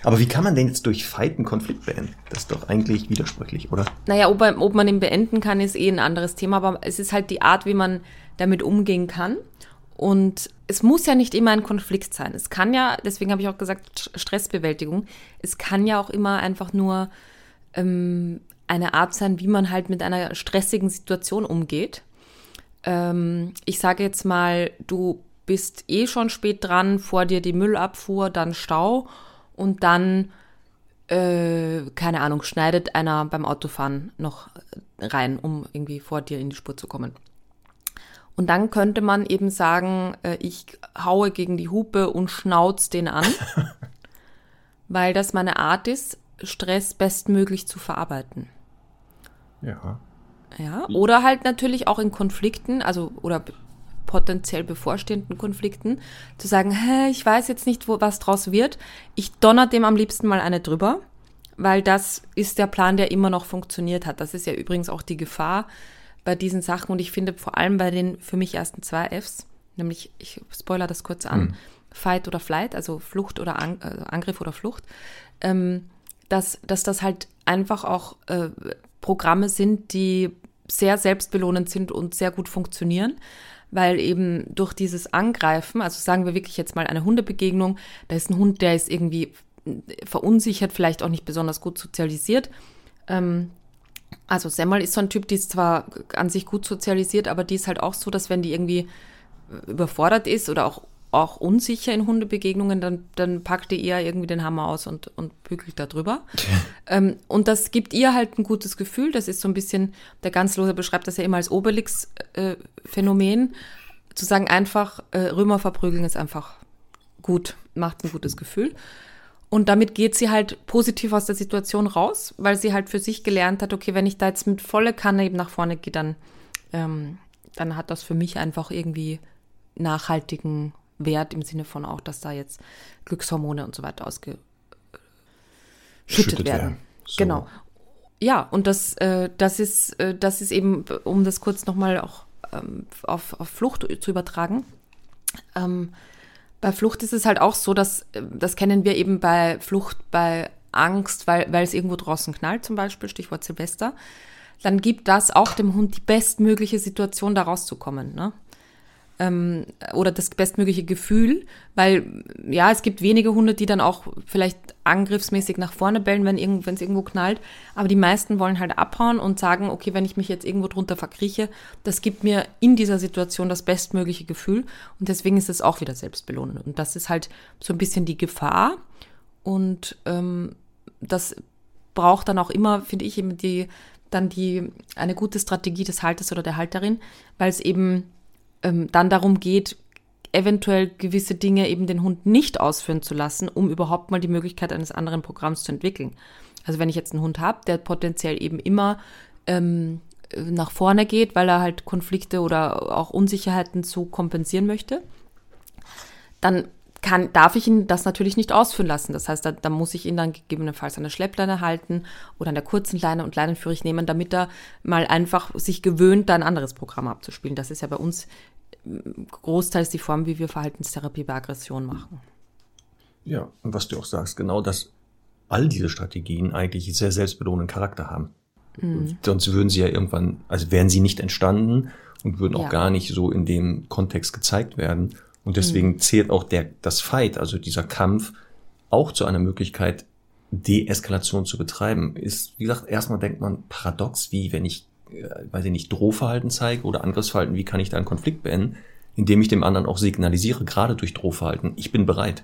Aber wie kann man denn jetzt durch Fight einen Konflikt beenden? Das ist doch eigentlich widersprüchlich, oder? Naja, ob, ob man ihn beenden kann, ist eh ein anderes Thema, aber es ist halt die Art, wie man damit umgehen kann. Und es muss ja nicht immer ein Konflikt sein. Es kann ja, deswegen habe ich auch gesagt, Stressbewältigung, es kann ja auch immer einfach nur ähm, eine Art sein, wie man halt mit einer stressigen Situation umgeht. Ähm, ich sage jetzt mal, du bist eh schon spät dran, vor dir die Müllabfuhr, dann Stau und dann, äh, keine Ahnung, schneidet einer beim Autofahren noch rein, um irgendwie vor dir in die Spur zu kommen. Und dann könnte man eben sagen, äh, ich haue gegen die Hupe und schnauz den an, weil das meine Art ist, Stress bestmöglich zu verarbeiten. Ja. Ja, oder halt natürlich auch in Konflikten, also oder potenziell bevorstehenden Konflikten, zu sagen, hä, ich weiß jetzt nicht, wo was draus wird. Ich donner dem am liebsten mal eine drüber, weil das ist der Plan, der immer noch funktioniert hat. Das ist ja übrigens auch die Gefahr bei diesen Sachen und ich finde vor allem bei den für mich ersten zwei Fs, nämlich, ich spoiler das kurz an, mhm. Fight oder Flight, also Flucht oder An äh, Angriff oder Flucht, ähm, dass, dass das halt einfach auch äh, Programme sind, die sehr selbstbelohnend sind und sehr gut funktionieren, weil eben durch dieses Angreifen, also sagen wir wirklich jetzt mal eine Hundebegegnung, da ist ein Hund, der ist irgendwie verunsichert, vielleicht auch nicht besonders gut sozialisiert. Ähm, also Semmel ist so ein Typ, die ist zwar an sich gut sozialisiert, aber die ist halt auch so, dass wenn die irgendwie überfordert ist oder auch auch unsicher in Hundebegegnungen, dann, dann packt die eher irgendwie den Hammer aus und, und bügelt da drüber. ähm, und das gibt ihr halt ein gutes Gefühl. Das ist so ein bisschen, der Ganzlose beschreibt das ja immer als Obelix-Phänomen. Äh, zu sagen einfach, äh, Römer verprügeln ist einfach gut, macht ein gutes Gefühl. Und damit geht sie halt positiv aus der Situation raus, weil sie halt für sich gelernt hat, okay, wenn ich da jetzt mit volle Kanne eben nach vorne gehe, dann, ähm, dann hat das für mich einfach irgendwie nachhaltigen Wert im Sinne von auch, dass da jetzt Glückshormone und so weiter ausgeschüttet werden. werden. So. Genau. Ja, und das, äh, das, ist, äh, das ist eben, um das kurz nochmal auch ähm, auf, auf Flucht zu übertragen. Ähm, bei Flucht ist es halt auch so, dass, äh, das kennen wir eben bei Flucht, bei Angst, weil, weil es irgendwo draußen knallt, zum Beispiel, Stichwort Silvester, dann gibt das auch dem Hund die bestmögliche Situation, da rauszukommen. Ne? Ähm, oder das bestmögliche Gefühl, weil ja, es gibt wenige Hunde, die dann auch vielleicht angriffsmäßig nach vorne bellen, wenn es irgendwo knallt, aber die meisten wollen halt abhauen und sagen, okay, wenn ich mich jetzt irgendwo drunter verkrieche, das gibt mir in dieser Situation das bestmögliche Gefühl. Und deswegen ist es auch wieder selbstbelohnend. Und das ist halt so ein bisschen die Gefahr. Und ähm, das braucht dann auch immer, finde ich, eben die dann die eine gute Strategie des Halters oder der Halterin, weil es eben ähm, dann darum geht, eventuell gewisse Dinge eben den Hund nicht ausführen zu lassen, um überhaupt mal die Möglichkeit eines anderen Programms zu entwickeln. Also wenn ich jetzt einen Hund habe, der potenziell eben immer ähm, nach vorne geht, weil er halt Konflikte oder auch Unsicherheiten so kompensieren möchte, dann kann, darf ich ihn das natürlich nicht ausführen lassen. Das heißt, da, da muss ich ihn dann gegebenenfalls an der Schleppleine halten oder an der kurzen Leine und leinenführig nehmen, damit er mal einfach sich gewöhnt, da ein anderes Programm abzuspielen. Das ist ja bei uns großteils die Form, wie wir Verhaltenstherapie bei Aggression machen. Ja, und was du auch sagst, genau, dass all diese Strategien eigentlich sehr selbstbelohnenden Charakter haben. Mhm. Sonst würden sie ja irgendwann, also wären sie nicht entstanden und würden auch ja. gar nicht so in dem Kontext gezeigt werden. Und deswegen mhm. zählt auch der, das Fight, also dieser Kampf, auch zu einer Möglichkeit, Deeskalation zu betreiben. Ist, wie gesagt, erstmal denkt man paradox, wie wenn ich äh, weiß ich nicht, Drohverhalten zeige oder Angriffsverhalten, wie kann ich da einen Konflikt beenden, indem ich dem anderen auch signalisiere, gerade durch Drohverhalten, ich bin bereit.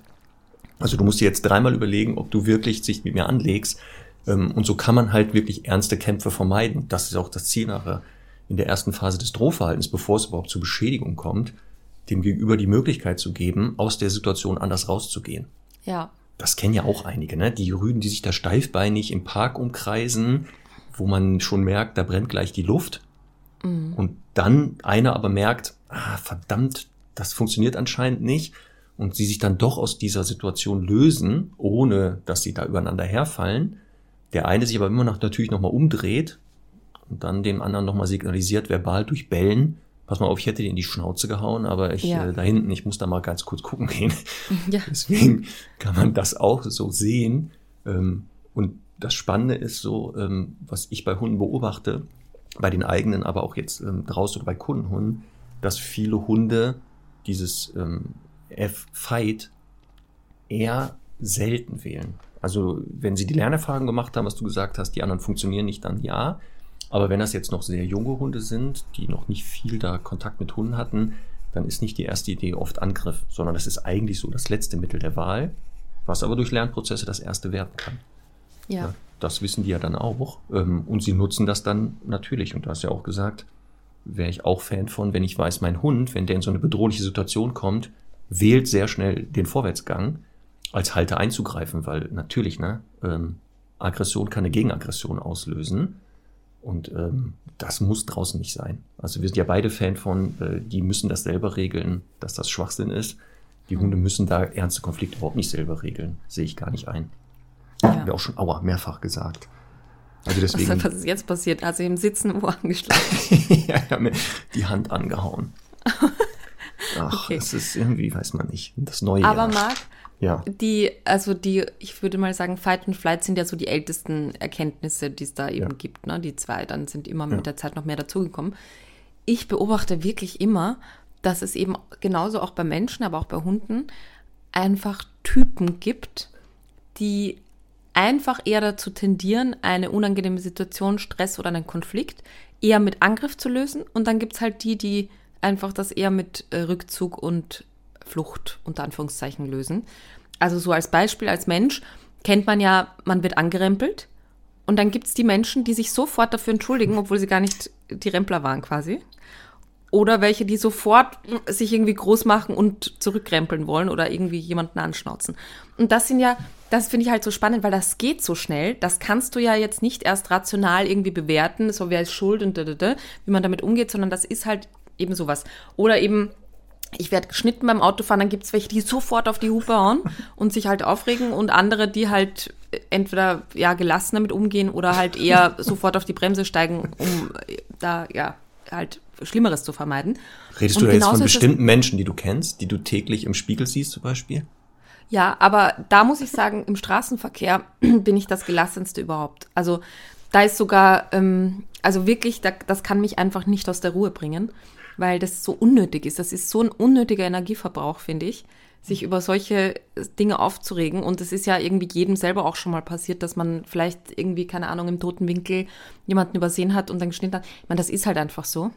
Also du musst dir jetzt dreimal überlegen, ob du wirklich sich mit mir anlegst. Ähm, und so kann man halt wirklich ernste Kämpfe vermeiden. Das ist auch das Ziel nachher in der ersten Phase des Drohverhaltens, bevor es überhaupt zur Beschädigung kommt, dem Gegenüber die Möglichkeit zu geben, aus der Situation anders rauszugehen. Ja. Das kennen ja auch einige, ne? Die Rüden, die sich da steifbeinig im Park umkreisen, wo man schon merkt, da brennt gleich die Luft. Mhm. Und dann einer aber merkt, ah, verdammt, das funktioniert anscheinend nicht. Und sie sich dann doch aus dieser Situation lösen, ohne dass sie da übereinander herfallen. Der eine sich aber immer noch natürlich nochmal umdreht und dann dem anderen nochmal signalisiert, verbal durch Bellen, pass mal auf, ich hätte dir in die Schnauze gehauen, aber ich ja. äh, da hinten, ich muss da mal ganz kurz gucken gehen. Ja. Deswegen kann man das auch so sehen. Ähm, und das Spannende ist so, ähm, was ich bei Hunden beobachte, bei den eigenen, aber auch jetzt ähm, draußen oder bei Kundenhunden, dass viele Hunde dieses ähm, F-Fight eher selten wählen. Also wenn sie die Lernerfahrung gemacht haben, was du gesagt hast, die anderen funktionieren nicht, dann ja. Aber wenn das jetzt noch sehr junge Hunde sind, die noch nicht viel da Kontakt mit Hunden hatten, dann ist nicht die erste Idee oft Angriff, sondern das ist eigentlich so das letzte Mittel der Wahl, was aber durch Lernprozesse das erste werden kann. Ja. Ja, das wissen die ja dann auch. Ähm, Und sie nutzen das dann natürlich. Und du hast ja auch gesagt, wäre ich auch Fan von, wenn ich weiß, mein Hund, wenn der in so eine bedrohliche Situation kommt, wählt sehr schnell den Vorwärtsgang, als Halter einzugreifen, weil natürlich, ne, ähm, Aggression kann eine Gegenaggression auslösen. Und ähm, das muss draußen nicht sein. Also wir sind ja beide Fan von, äh, die müssen das selber regeln, dass das Schwachsinn ist. Die Hunde müssen da ernste Konflikte überhaupt nicht selber regeln. Sehe ich gar nicht ein. Ja. Haben wir auch schon aua mehrfach gesagt. Also Was, deswegen. was ist jetzt passiert? Also im Sitzen wo angeschlagen. ja, ich habe mir die Hand angehauen. Ach, Okay. es ist irgendwie, weiß man nicht, das neue Aber Jahr. Marc, ja, die, also die, ich würde mal sagen, Fight und Flight sind ja so die ältesten Erkenntnisse, die es da eben Ja. gibt. Ne? Die zwei, dann sind immer Ja. mit der Zeit noch mehr dazugekommen. Ich beobachte wirklich immer, dass es eben genauso auch bei Menschen, aber auch bei Hunden einfach Typen gibt, die einfach eher dazu tendieren, eine unangenehme Situation, Stress oder einen Konflikt eher mit Angriff zu lösen. Und dann gibt es halt die, die einfach das eher mit äh, Rückzug und Flucht unter Anführungszeichen lösen. Also so als Beispiel, als Mensch kennt man ja, man wird angerempelt. Und dann gibt es die Menschen, die sich sofort dafür entschuldigen, obwohl sie gar nicht die Rempler waren quasi. Oder welche, die sofort sich irgendwie groß machen und zurückrempeln wollen oder irgendwie jemanden anschnauzen. Und das sind ja, das finde ich halt so spannend, weil das geht so schnell. Das kannst du ja jetzt nicht erst rational irgendwie bewerten, so wer ist schuld und da, da, da, wie man damit umgeht, sondern das ist halt eben sowas. Oder eben, ich werde geschnitten beim Autofahren, dann gibt es welche, die sofort auf die Hupe hauen und sich halt aufregen und andere, die halt entweder ja gelassen damit umgehen oder halt eher sofort auf die Bremse steigen, um äh, da ja halt Schlimmeres zu vermeiden. redest Und du da jetzt von bestimmten Menschen, die du kennst, die du täglich im Spiegel siehst zum Beispiel? Ja, aber da muss ich sagen, im Straßenverkehr bin ich das gelassenste überhaupt. Also da ist sogar, ähm, also wirklich, da, das kann mich einfach nicht aus der Ruhe bringen, weil das so unnötig ist. Das ist so ein unnötiger Energieverbrauch, finde ich, sich über solche Dinge aufzuregen. Und es ist ja irgendwie jedem selber auch schon mal passiert, dass man vielleicht irgendwie, keine Ahnung, im toten Winkel jemanden übersehen hat und dann geschnitten hat. Ich meine, das ist halt einfach so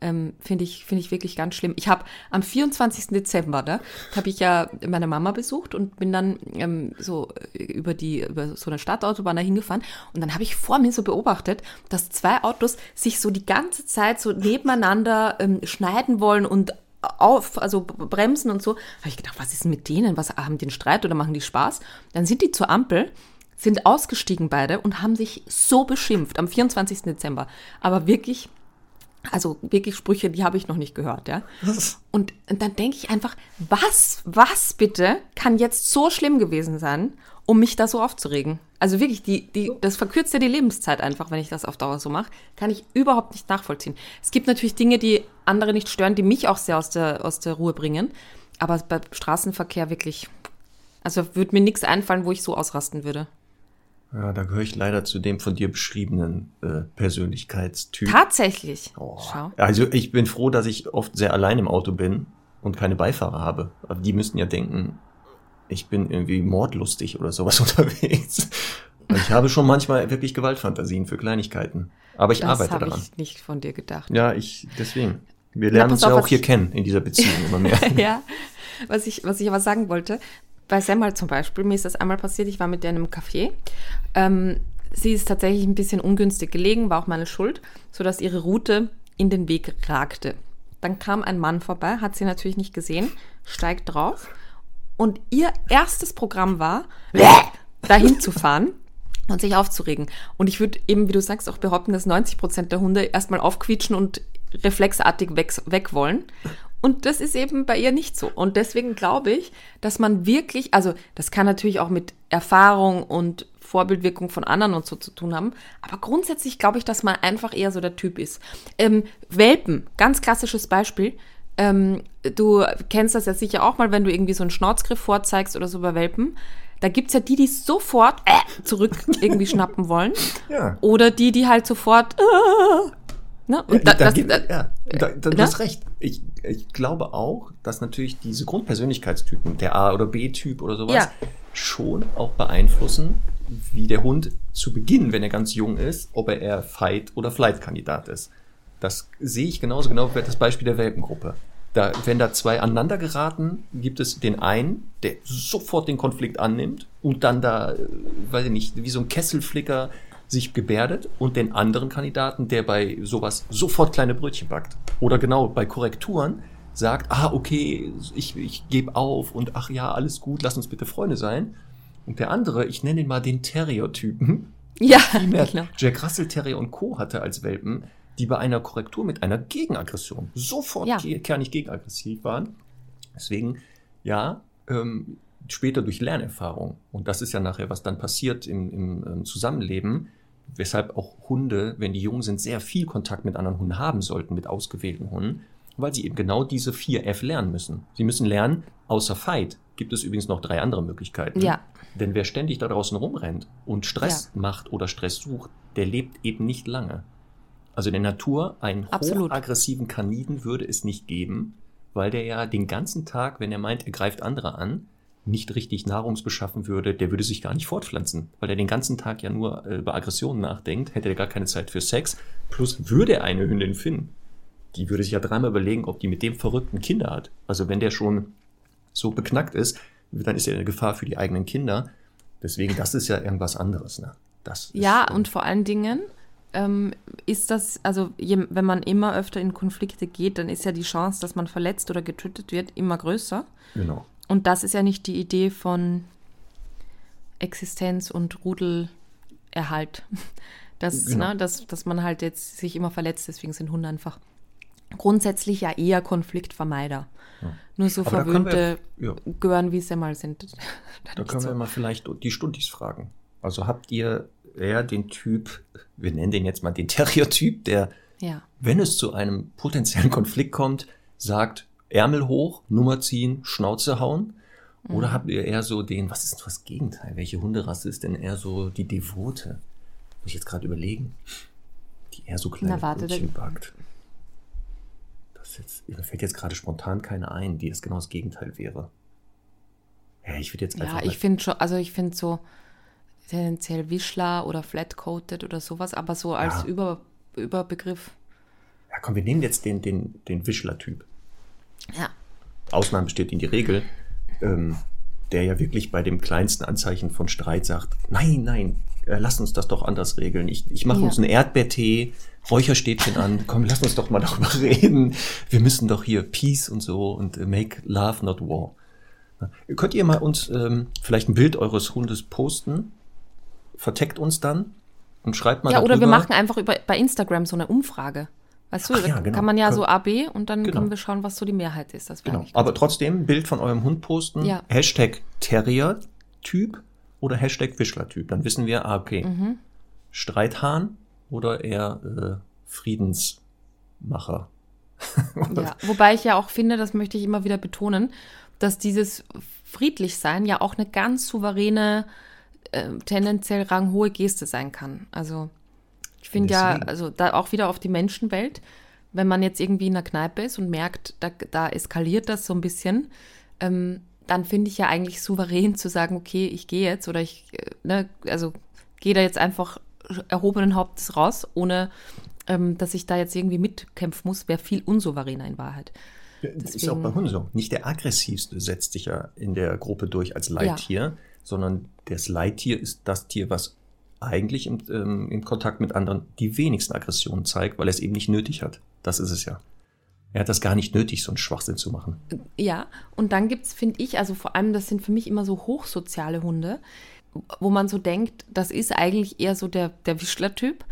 ähm, finde ich, finde ich wirklich ganz schlimm. Ich habe am 24. Dezember, da habe ich ja meine Mama besucht und bin dann ähm, so über die über so eine Stadtautobahn da hingefahren und dann habe ich vor mir so beobachtet, dass zwei Autos sich so die ganze Zeit so nebeneinander ähm, schneiden wollen und auf, also bremsen und so. Habe ich gedacht, was ist denn mit denen? Was haben die einen Streit oder machen die Spaß? Dann sind die zur Ampel, sind ausgestiegen beide und haben sich so beschimpft am 24. Dezember. Aber wirklich also wirklich Sprüche, die habe ich noch nicht gehört, ja. Und dann denke ich einfach, was, was bitte kann jetzt so schlimm gewesen sein, um mich da so aufzuregen? Also wirklich, die, die, das verkürzt ja die Lebenszeit einfach, wenn ich das auf Dauer so mache. Kann ich überhaupt nicht nachvollziehen. Es gibt natürlich Dinge, die andere nicht stören, die mich auch sehr aus der, aus der Ruhe bringen. Aber bei Straßenverkehr wirklich, also würde mir nichts einfallen, wo ich so ausrasten würde. Ja, da gehöre ich leider zu dem von dir beschriebenen äh, Persönlichkeitstyp. Tatsächlich. Oh. Schau. Also ich bin froh, dass ich oft sehr allein im Auto bin und keine Beifahrer habe. Aber die müssten ja denken, ich bin irgendwie mordlustig oder sowas unterwegs. Ich habe schon manchmal wirklich Gewaltfantasien für Kleinigkeiten. Aber ich Das arbeite habe daran. ich nicht von dir gedacht. Ja, ich, deswegen. Wir lernen pass uns ja auch hier kennen in dieser Beziehung immer mehr. ja, was ich, was ich aber sagen wollte, bei Semmel zum Beispiel, mir ist das einmal passiert, ich war mit der in einem Café. Ähm, sie ist tatsächlich ein bisschen ungünstig gelegen, war auch meine Schuld, sodass ihre Route in den Weg ragte. Dann kam ein Mann vorbei, hat sie natürlich nicht gesehen, steigt drauf und ihr erstes Programm war, dahin zu fahren und sich aufzuregen. Und ich würde eben, wie du sagst, auch behaupten, dass 90 Prozent der Hunde erstmal aufquietschen und reflexartig weg, weg wollen. Und das ist eben bei ihr nicht so. Und deswegen glaube ich, dass man wirklich, also das kann natürlich auch mit Erfahrung und Vorbildwirkung von anderen und so zu tun haben. Aber grundsätzlich glaube ich, dass man einfach eher so der Typ ist. Ähm, Welpen, ganz klassisches Beispiel. Ähm, du kennst das ja sicher auch mal, wenn du irgendwie so einen Schnauzgriff vorzeigst oder so bei Welpen. Da gibt's ja die, die sofort äh, zurück irgendwie schnappen wollen. Ja. Oder die, die halt sofort, äh, Ne? Und da, da, das, da, ja, da, da, du ne? hast recht. Ich, ich glaube auch, dass natürlich diese Grundpersönlichkeitstypen, der A- oder B-Typ oder sowas, Ja. schon auch beeinflussen, wie der Hund zu Beginn, wenn er ganz jung ist, ob er eher Fight- oder Flight-Kandidat ist. Das sehe ich genauso genau wie das Beispiel der Welpengruppe. Da, wenn da zwei aneinander geraten, gibt es den einen, der sofort den Konflikt annimmt und dann da, äh, weiß ich nicht, wie so ein Kesselflicker sich gebärdet und den anderen Kandidaten, der bei sowas sofort kleine Brötchen backt. Oder genau bei Korrekturen sagt, ah, okay, ich, ich gebe auf und ach ja, alles gut, lass uns bitte Freunde sein. Und der andere, ich nenne ihn mal den Terrier-Typen, ja, genau. Jack Russell Terrier und Co. hatte als Welpen, die bei einer Korrektur mit einer Gegenaggression sofort Ja. kernig gegenaggressiv waren. Deswegen, ja, ähm, später durch Lernerfahrung. Und das ist ja nachher, was dann passiert im, im ähm, Zusammenleben, weshalb auch Hunde, wenn die jung sind, sehr viel Kontakt mit anderen Hunden haben sollten, mit ausgewählten Hunden, weil sie eben genau diese 4F lernen müssen. Sie müssen lernen, außer Fight gibt es übrigens noch drei andere Möglichkeiten. Ja. Denn wer ständig da draußen rumrennt und Stress macht oder Stress sucht, der lebt eben nicht lange. Also in der Natur, einen Absolut. hochaggressiven Kaniden würde es nicht geben, weil der ja den ganzen Tag, wenn er meint, er greift andere an, nicht richtig nahrungsbeschaffen würde, der würde sich gar nicht fortpflanzen, weil er den ganzen Tag ja nur äh, über Aggressionen nachdenkt, hätte er gar keine Zeit für Sex. Plus würde er eine Hündin finden, die würde sich ja dreimal überlegen, ob die mit dem verrückten Kinder hat. Also wenn der schon so beknackt ist, dann ist er eine Gefahr für die eigenen Kinder. Deswegen, das ist ja irgendwas anderes. Ne? Das ist, Ja, äh, und vor allen Dingen ähm, ist das, also je, wenn man immer öfter in Konflikte geht, dann ist ja die Chance, dass man verletzt oder getötet wird, immer größer. Genau. Und das ist ja nicht die Idee von Existenz und Rudelerhalt. Das, Genau. ne, dass, dass man halt jetzt sich immer verletzt, deswegen sind Hunde einfach grundsätzlich ja eher Konfliktvermeider. Nur so Aber verwöhnte wir- ja. Gören, wie sie mal sind. Da können wir mal vielleicht die Stundis fragen. Also habt ihr eher den Typ, wir nennen den jetzt mal den Terrier-Typ, der, ja. wenn es zu einem potenziellen Konflikt kommt, sagt, Ärmel hoch, Nummer ziehen, Schnauze hauen? Mhm. Oder habt ihr eher so den, was ist denn das Gegenteil? Welche Hunderasse ist denn eher so die Devote? Muss ich jetzt gerade überlegen. Die eher so kleine Na, warte, Brötchen backt. Das jetzt, mir fällt jetzt gerade spontan keine ein, die es genau das Gegenteil wäre. Ja, ich würde jetzt einfach Ja, ich finde schon, also ich finde so tendenziell Wischler oder Flat-Coated oder sowas, aber so als Ja. Über, Überbegriff. Ja, komm, wir nehmen jetzt den, den, den Wischler-Typ. Ja. Ausnahmen besteht in die Regel, ähm, der ja wirklich bei dem kleinsten Anzeichen von Streit sagt, nein, nein, äh, lass uns das doch anders regeln. Ich, ich mache Ja. uns einen Erdbeertee, Räucherstäbchen an, komm, lass uns doch mal darüber reden. Wir müssen doch hier Peace und so und äh, make love, not war. Könnt ihr mal uns ähm, vielleicht ein Bild eures Hundes posten? Verteckt uns dann und schreibt mal Ja, oder wir darüber. machen einfach über, bei Instagram so eine Umfrage. Weißt du, Ach ja, genau. kann man ja so AB und dann Genau. können wir schauen, was so die Mehrheit ist. Das Genau. Aber trotzdem, Bild von eurem Hund posten. Ja. Hashtag Terrier-Typ oder Hashtag Wischler-Typ. Dann wissen wir, ah, okay. Mhm. Streithahn oder eher äh, Friedensmacher. Ja, wobei ich ja auch finde, das möchte ich immer wieder betonen, dass dieses Friedlichsein ja auch eine ganz souveräne, äh, tendenziell ranghohe Geste sein kann. Also ich finde ja, also da auch wieder auf die Menschenwelt, wenn man jetzt irgendwie in einer Kneipe ist und merkt, da, da eskaliert das so ein bisschen, ähm, dann finde ich ja eigentlich souverän zu sagen, okay, ich gehe jetzt oder ich, äh, ne, also gehe da jetzt einfach erhobenen Hauptes raus, ohne ähm, dass ich da jetzt irgendwie mitkämpfen muss, wäre viel unsouveräner in Wahrheit. Das ist auch bei Hunden so. Nicht der aggressivste setzt sich ja in der Gruppe durch als Leittier, sondern das Leittier ist das Tier, was eigentlich im, ähm, im Kontakt mit anderen die wenigsten Aggressionen zeigt, weil er es eben nicht nötig hat. Das ist es ja. Er hat das gar nicht nötig, so einen Schwachsinn zu machen. Ja, und dann gibt's, finde ich, also vor allem, das sind für mich immer so hochsoziale Hunde, wo man so denkt, das ist eigentlich eher so der, der Wischler-Typ.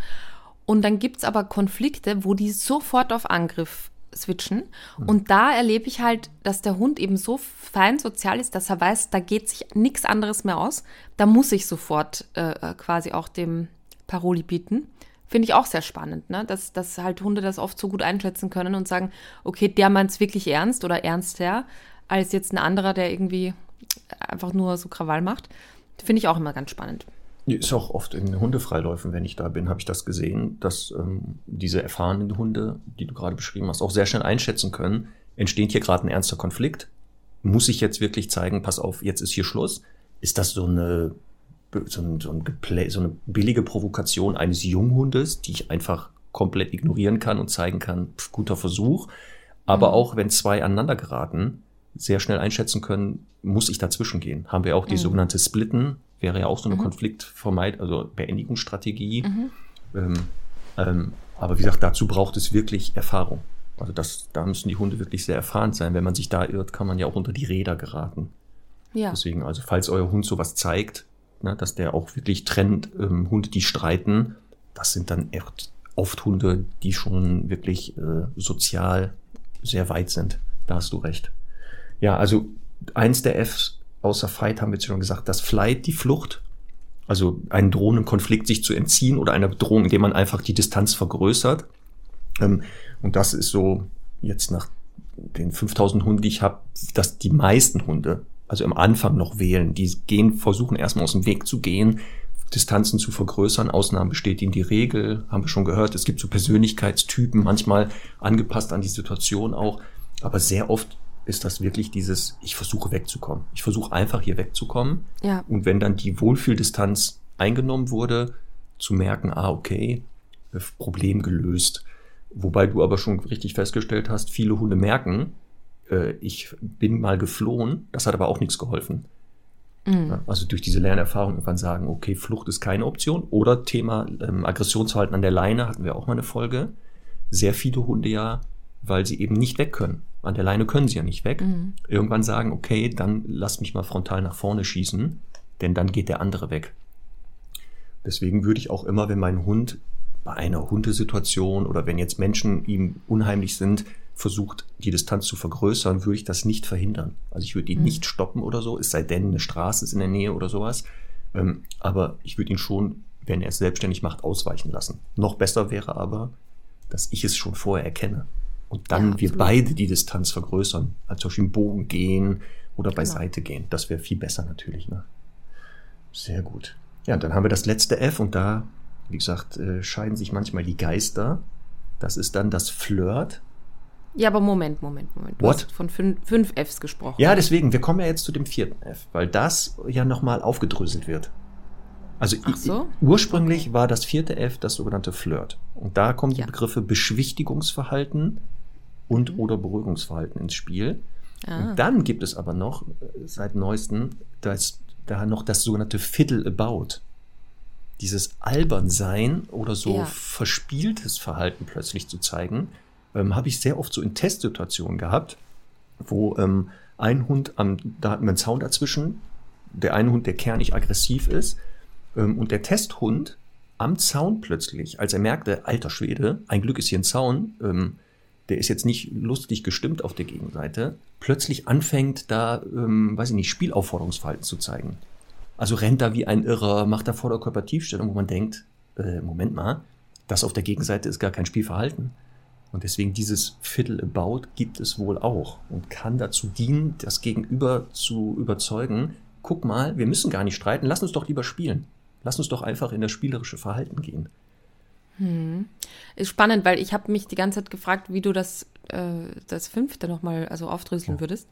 Und dann gibt's aber Konflikte, wo die sofort auf Angriff switchen. Und da erlebe ich halt, dass der Hund eben so fein sozial ist, dass er weiß, da geht sich nichts anderes mehr aus. Da muss ich sofort äh, äh, quasi auch dem Paroli bieten. Finde ich auch sehr spannend, ne? dass, dass halt Hunde das oft so gut einschätzen können und sagen, okay, der meint es wirklich ernst oder ernster, als jetzt ein anderer, der irgendwie einfach nur so Krawall macht. Finde ich auch immer ganz spannend. Ist auch oft in Hundefreiläufen, wenn ich da bin, habe ich das gesehen, dass ähm, diese erfahrenen Hunde, die du gerade beschrieben hast, auch sehr schnell einschätzen können, entsteht hier gerade ein ernster Konflikt. Muss ich jetzt wirklich zeigen, pass auf, jetzt ist hier Schluss? Ist das so eine, so, ein, so, ein so eine billige Provokation eines Junghundes, die ich einfach komplett ignorieren kann und zeigen kann, pf, guter Versuch. Aber mhm. auch wenn zwei aneinander geraten, sehr schnell einschätzen können, muss ich dazwischen gehen. Haben wir auch die mhm. sogenannte Splitten, wäre ja auch so eine mhm. Konfliktvermeid, also Beendigungsstrategie. Mhm. Ähm, ähm, aber wie gesagt, dazu braucht es wirklich Erfahrung. Also das, da müssen die Hunde wirklich sehr erfahren sein. Wenn man sich da irrt, kann man ja auch unter die Räder geraten. Ja. Deswegen, also falls euer Hund sowas zeigt, ne, dass der auch wirklich trennt, ähm, Hunde, die streiten, das sind dann echt oft Hunde, die schon wirklich äh, sozial sehr weit sind. Da hast du recht. Ja, also eins der Fs außer Fight haben wir jetzt schon gesagt, das Flight, die Flucht, also einen drohenden Konflikt sich zu entziehen oder einer Bedrohung, indem man einfach die Distanz vergrößert. Ähm, und das ist so jetzt nach den 5000 Hunden, die ich habe, dass die meisten Hunde, also im Anfang noch wählen, die gehen, versuchen erstmal aus dem Weg zu gehen, Distanzen zu vergrößern. Ausnahmen bestätigen die Regel, haben wir schon gehört. Es gibt so Persönlichkeitstypen, manchmal angepasst an die Situation auch. Aber sehr oft ist das wirklich dieses, ich versuche wegzukommen. Ich versuche einfach hier wegzukommen. Ja. Und wenn dann die Wohlfühldistanz eingenommen wurde, zu merken, ah, okay, Problem gelöst. Wobei du aber schon richtig festgestellt hast, viele Hunde merken, äh, ich bin mal geflohen, das hat aber auch nichts geholfen. Mhm. Also durch diese Lernerfahrung irgendwann sagen, okay, Flucht ist keine Option. Oder Thema ähm, Aggressionsverhalten an der Leine hatten wir auch mal eine Folge. Sehr viele Hunde ja, weil sie eben nicht weg können. An der Leine können sie ja nicht weg. Mhm. Irgendwann sagen, okay, dann lass mich mal frontal nach vorne schießen, denn dann geht der andere weg. Deswegen würde ich auch immer, wenn mein Hund bei einer Hundesituation oder wenn jetzt Menschen ihm unheimlich sind, versucht, die Distanz zu vergrößern, würde ich das nicht verhindern. Also ich würde ihn mhm. nicht stoppen oder so, es sei denn, eine Straße ist in der Nähe oder sowas. Ähm, aber ich würde ihn schon, wenn er es selbstständig macht, ausweichen lassen. Noch besser wäre aber, dass ich es schon vorher erkenne. Und dann ja, wir beide die Distanz vergrößern. Also zum Beispiel im Bogen gehen oder genau. beiseite gehen. Das wäre viel besser natürlich. Ne? Sehr gut. Ja, dann haben wir das letzte F und da, wie gesagt, äh, scheiden sich manchmal die Geister. Das ist dann das Flirt. Ja, aber Moment, Moment, Moment. Du What? hast von fünf, fünf Fs gesprochen. Ja, deswegen, wir kommen ja jetzt zu dem vierten F, weil das ja nochmal aufgedröselt wird. Also so? ursprünglich war das vierte F das sogenannte Flirt. Und da kommen die ja. Begriffe Beschwichtigungsverhalten und mhm. oder Beruhigungsverhalten ins Spiel. Ah. Und dann gibt es aber noch äh, seit neuestem das, da noch das sogenannte Fiddle About. Dieses Albernsein oder so ja. verspieltes Verhalten plötzlich zu zeigen ähm, habe ich sehr oft so in Testsituationen gehabt, wo ähm, ein Hund, am, da hatten wir einen Zaun dazwischen, der eine Hund, der kernig aggressiv ist, ähm, und der Testhund am Zaun plötzlich, als er merkte, alter Schwede, ein Glück ist hier ein Zaun, ähm, der ist jetzt nicht lustig gestimmt auf der Gegenseite, plötzlich anfängt da, ähm, weiß ich nicht, Spielaufforderungsverhalten zu zeigen. Also rennt da wie ein Irrer, macht da Vorderkörper-Tiefstellung, wo man denkt, äh, Moment mal, das auf der Gegenseite ist gar kein Spielverhalten. Und deswegen dieses Fiddle About gibt es wohl auch und kann dazu dienen, das Gegenüber zu überzeugen, guck mal, wir müssen gar nicht streiten, lass uns doch lieber spielen. Lass uns doch einfach in das spielerische Verhalten gehen. Hm. Ist spannend, weil ich habe mich die ganze Zeit gefragt, wie du das, äh, das fünfte nochmal also aufdröseln oh. würdest.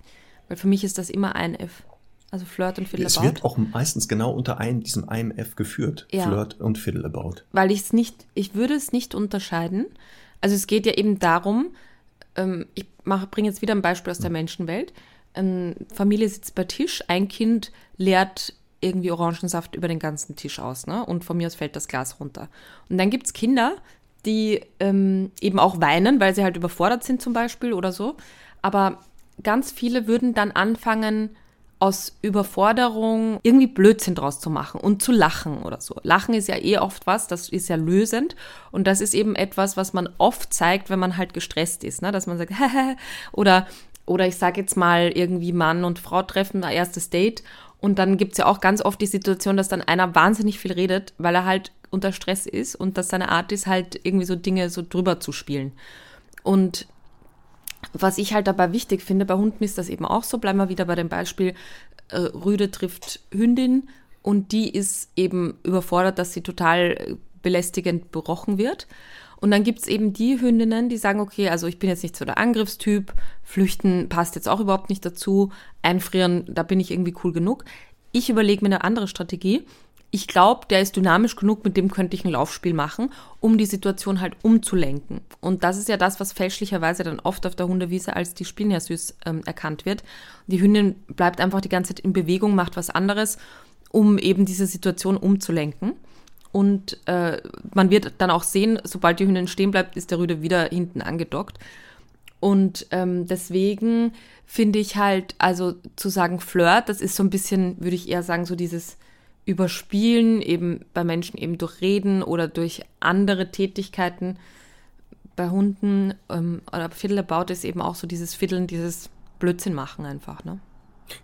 Weil für mich ist das immer ein F. Also Flirt und Fiddle es About. Es wird auch meistens genau unter einem, diesem einem F geführt. Ja. Flirt und Fiddle About. Weil ich es nicht, ich würde es nicht unterscheiden, also es geht ja eben darum, ähm, ich bringe jetzt wieder ein Beispiel aus der Menschenwelt. Eine Familie sitzt bei Tisch, ein Kind leert irgendwie Orangensaft über den ganzen Tisch aus, ne? Und von mir aus fällt das Glas runter. Und dann gibt es Kinder, die ähm, eben auch weinen, weil sie halt überfordert sind zum Beispiel oder so. Aber ganz viele würden dann anfangen, aus Überforderung irgendwie Blödsinn draus zu machen und zu lachen oder so. Lachen ist ja eh oft was, das ist ja lösend und das ist eben etwas, was man oft zeigt, wenn man halt gestresst ist, ne? dass man sagt, oder oder ich sage jetzt mal irgendwie Mann und Frau treffen, erstes Date und dann gibt's ja auch ganz oft die Situation, dass dann einer wahnsinnig viel redet, weil er halt unter Stress ist und dass seine Art ist, halt irgendwie so Dinge so drüber zu spielen. Und was ich halt dabei wichtig finde, bei Hunden ist das eben auch so, bleiben wir wieder bei dem Beispiel, äh, Rüde trifft Hündin und die ist eben überfordert, dass sie total belästigend berochen wird. Und dann gibt es eben die Hündinnen, die sagen, okay, also ich bin jetzt nicht so der Angriffstyp, flüchten passt jetzt auch überhaupt nicht dazu, einfrieren, da bin ich irgendwie cool genug. Ich überlege mir eine andere Strategie. Ich glaube, der ist dynamisch genug, mit dem könnte ich ein Laufspiel machen, um die Situation halt umzulenken. Und das ist ja das, was fälschlicherweise dann oft auf der Hundewiese als die spielen ja süß ähm, erkannt wird. Die Hündin bleibt einfach die ganze Zeit in Bewegung, macht was anderes, um eben diese Situation umzulenken. Und äh, man wird dann auch sehen, sobald die Hündin stehen bleibt, ist der Rüde wieder hinten angedockt. Und ähm, deswegen finde ich halt, also zu sagen Flirt, das ist so ein bisschen, würde ich eher sagen, so dieses Überspielen, eben bei Menschen eben durch Reden oder durch andere Tätigkeiten. Bei Hunden ähm, oder Fiddle-About ist eben auch so dieses Fiddeln, dieses Blödsinn machen einfach, ne?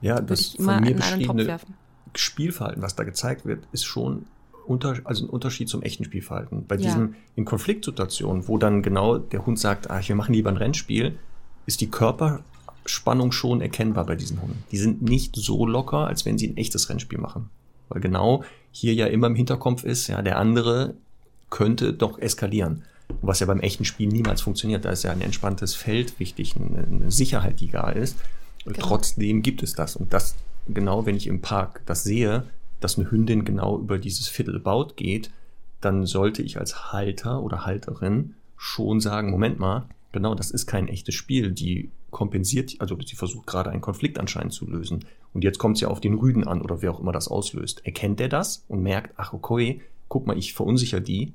Ja, das von mir beschriebene Spielverhalten, was da gezeigt wird, ist schon unter, also ein Unterschied zum echten Spielverhalten. Bei ja. diesem in Konfliktsituationen, wo dann genau der Hund sagt, ach, wir machen lieber ein Rennspiel, ist die Körperspannung schon erkennbar bei diesen Hunden. Die sind nicht so locker, als wenn sie ein echtes Rennspiel machen. Weil genau hier ja immer im Hinterkopf ist, ja, der andere könnte doch eskalieren. Was ja beim echten Spiel niemals funktioniert. Da ist ja ein entspanntes Feld wichtig, eine Sicherheit, die da ist. Genau. Trotzdem gibt es das. Und das, genau wenn ich im Park das sehe, dass eine Hündin genau über dieses Fiddlebaut geht, dann sollte ich als Halter oder Halterin schon sagen, Moment mal, genau, das ist kein echtes Spiel. Die kompensiert, also sie versucht gerade einen Konflikt anscheinend zu lösen. Und jetzt kommt es ja auf den Rüden an oder wer auch immer das auslöst. Erkennt er das und merkt, ach okay, guck mal, ich verunsichere die.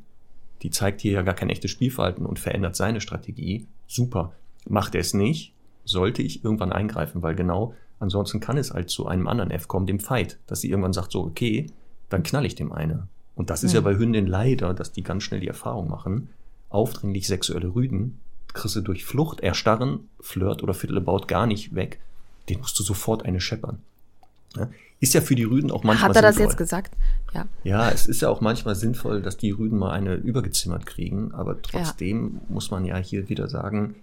Die zeigt hier ja gar kein echtes Spielverhalten und verändert seine Strategie. Super. Macht er es nicht, sollte ich irgendwann eingreifen, weil genau Ansonsten kann es halt zu einem anderen F kommen, dem Fight, dass sie irgendwann sagt so, okay, dann knall ich dem eine. Und das ist ja, ja bei Hündinnen leider, dass die ganz schnell die Erfahrung machen, aufdringlich sexuelle Rüden kriegst du durch Flucht, Erstarren, Flirt oder Fiddleabout gar nicht weg. Den musst du sofort eine scheppern. Ja? Ist ja für die Rüden auch manchmal Hat er sinnvoll. das jetzt gesagt? Ja. Ja, es ist ja auch manchmal sinnvoll, dass die Rüden mal eine übergezimmert kriegen, aber trotzdem ja. muss man ja hier wieder sagen,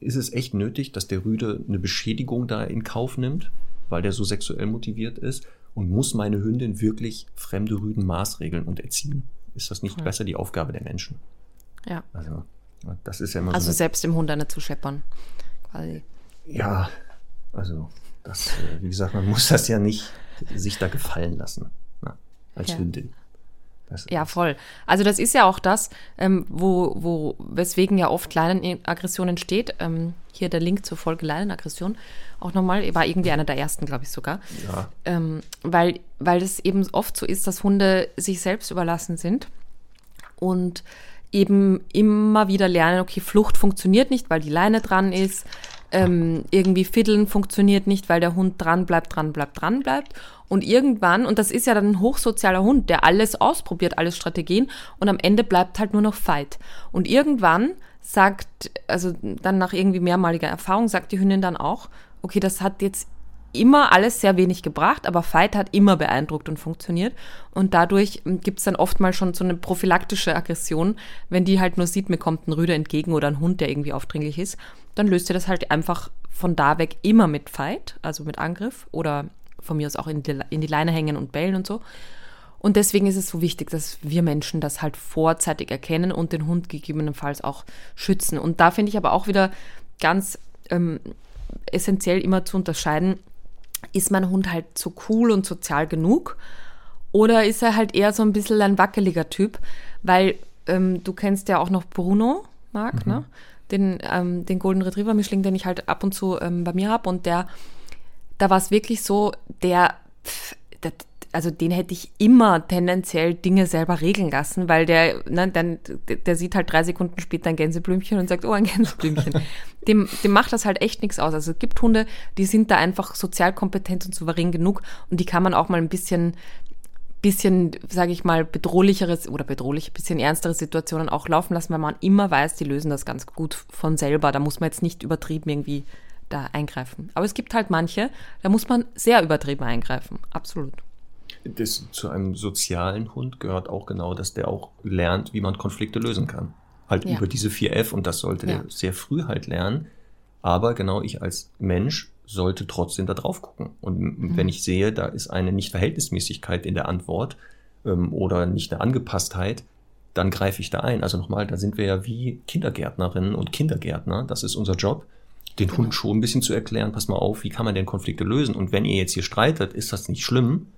ist es echt nötig, dass der Rüde eine Beschädigung da in Kauf nimmt, weil der so sexuell motiviert ist? Und muss meine Hündin wirklich fremde Rüden maßregeln und erziehen? Ist das nicht ja. besser die Aufgabe der Menschen? Ja. Also, das ist ja immer Also so selbst dem Hund eine zu scheppern. Quasi. Ja, also, das, äh, wie gesagt, man muss das ja nicht sich da gefallen lassen, na, ne, als ja. Hündin. Ja, voll. Also das ist ja auch das, ähm, wo, wo, weswegen ja oft Leinenaggression entsteht. Ähm, hier der Link zur Folge Leinenaggression. Auch nochmal, war irgendwie einer der ersten, glaube ich sogar. Ja. Ähm, weil, weil es eben oft so ist, dass Hunde sich selbst überlassen sind und eben immer wieder lernen, okay, Flucht funktioniert nicht, weil die Leine dran ist. Ähm, irgendwie Fiddeln funktioniert nicht, weil der Hund dran bleibt, dran bleibt, dran bleibt. Und irgendwann, und das ist ja dann ein hochsozialer Hund, der alles ausprobiert, alles Strategien, und am Ende bleibt halt nur noch Fight. Und irgendwann sagt, also dann nach irgendwie mehrmaliger Erfahrung, sagt die Hündin dann auch, okay, das hat jetzt immer alles sehr wenig gebracht, aber Fight hat immer beeindruckt und funktioniert. Und dadurch gibt es dann oft mal schon so eine prophylaktische Aggression, wenn die halt nur sieht, mir kommt ein Rüde entgegen oder ein Hund, der irgendwie aufdringlich ist, dann löst ihr das halt einfach von da weg immer mit Fight, also mit Angriff oder von mir aus auch in die, in die Leine hängen und bellen und so. Und deswegen ist es so wichtig, dass wir Menschen das halt vorzeitig erkennen und den Hund gegebenenfalls auch schützen. Und da finde ich aber auch wieder ganz ähm, essentiell immer zu unterscheiden, ist mein Hund halt so cool und sozial genug oder ist er halt eher so ein bisschen ein wackeliger Typ, weil ähm, du kennst ja auch noch Bruno, Marc, mhm. ne? Den, ähm, den Golden Retriever Mischling, den ich halt ab und zu ähm, bei mir habe und der da war es wirklich so, der, der, also den hätte ich immer tendenziell Dinge selber regeln lassen, weil der, ne, dann, der sieht halt drei Sekunden später ein Gänseblümchen und sagt, oh, ein Gänseblümchen. dem, dem macht das halt echt nichts aus. Also es gibt Hunde, die sind da einfach sozial kompetent und souverän genug und die kann man auch mal ein bisschen bisschen, sage ich mal, bedrohlicheres oder bedrohlich, bisschen ernstere Situationen auch laufen lassen, weil man immer weiß, die lösen das ganz gut von selber. Da muss man jetzt nicht übertrieben irgendwie da eingreifen. Aber es gibt halt manche, da muss man sehr übertrieben eingreifen. Absolut. Das, zu einem sozialen Hund gehört auch genau, dass der auch lernt, wie man Konflikte lösen kann. Halt ja. über diese 4F und das sollte ja. der sehr früh halt lernen. Aber genau ich als Mensch sollte trotzdem da drauf gucken. Und mhm. wenn ich sehe, da ist eine Nichtverhältnismäßigkeit in der Antwort ähm, oder nicht eine Angepasstheit, dann greife ich da ein. Also nochmal, da sind wir ja wie Kindergärtnerinnen und Kindergärtner. Das ist unser Job, den genau. Hund schon ein bisschen zu erklären, pass mal auf, wie kann man denn Konflikte lösen? Und wenn ihr jetzt hier streitet, ist das nicht schlimm.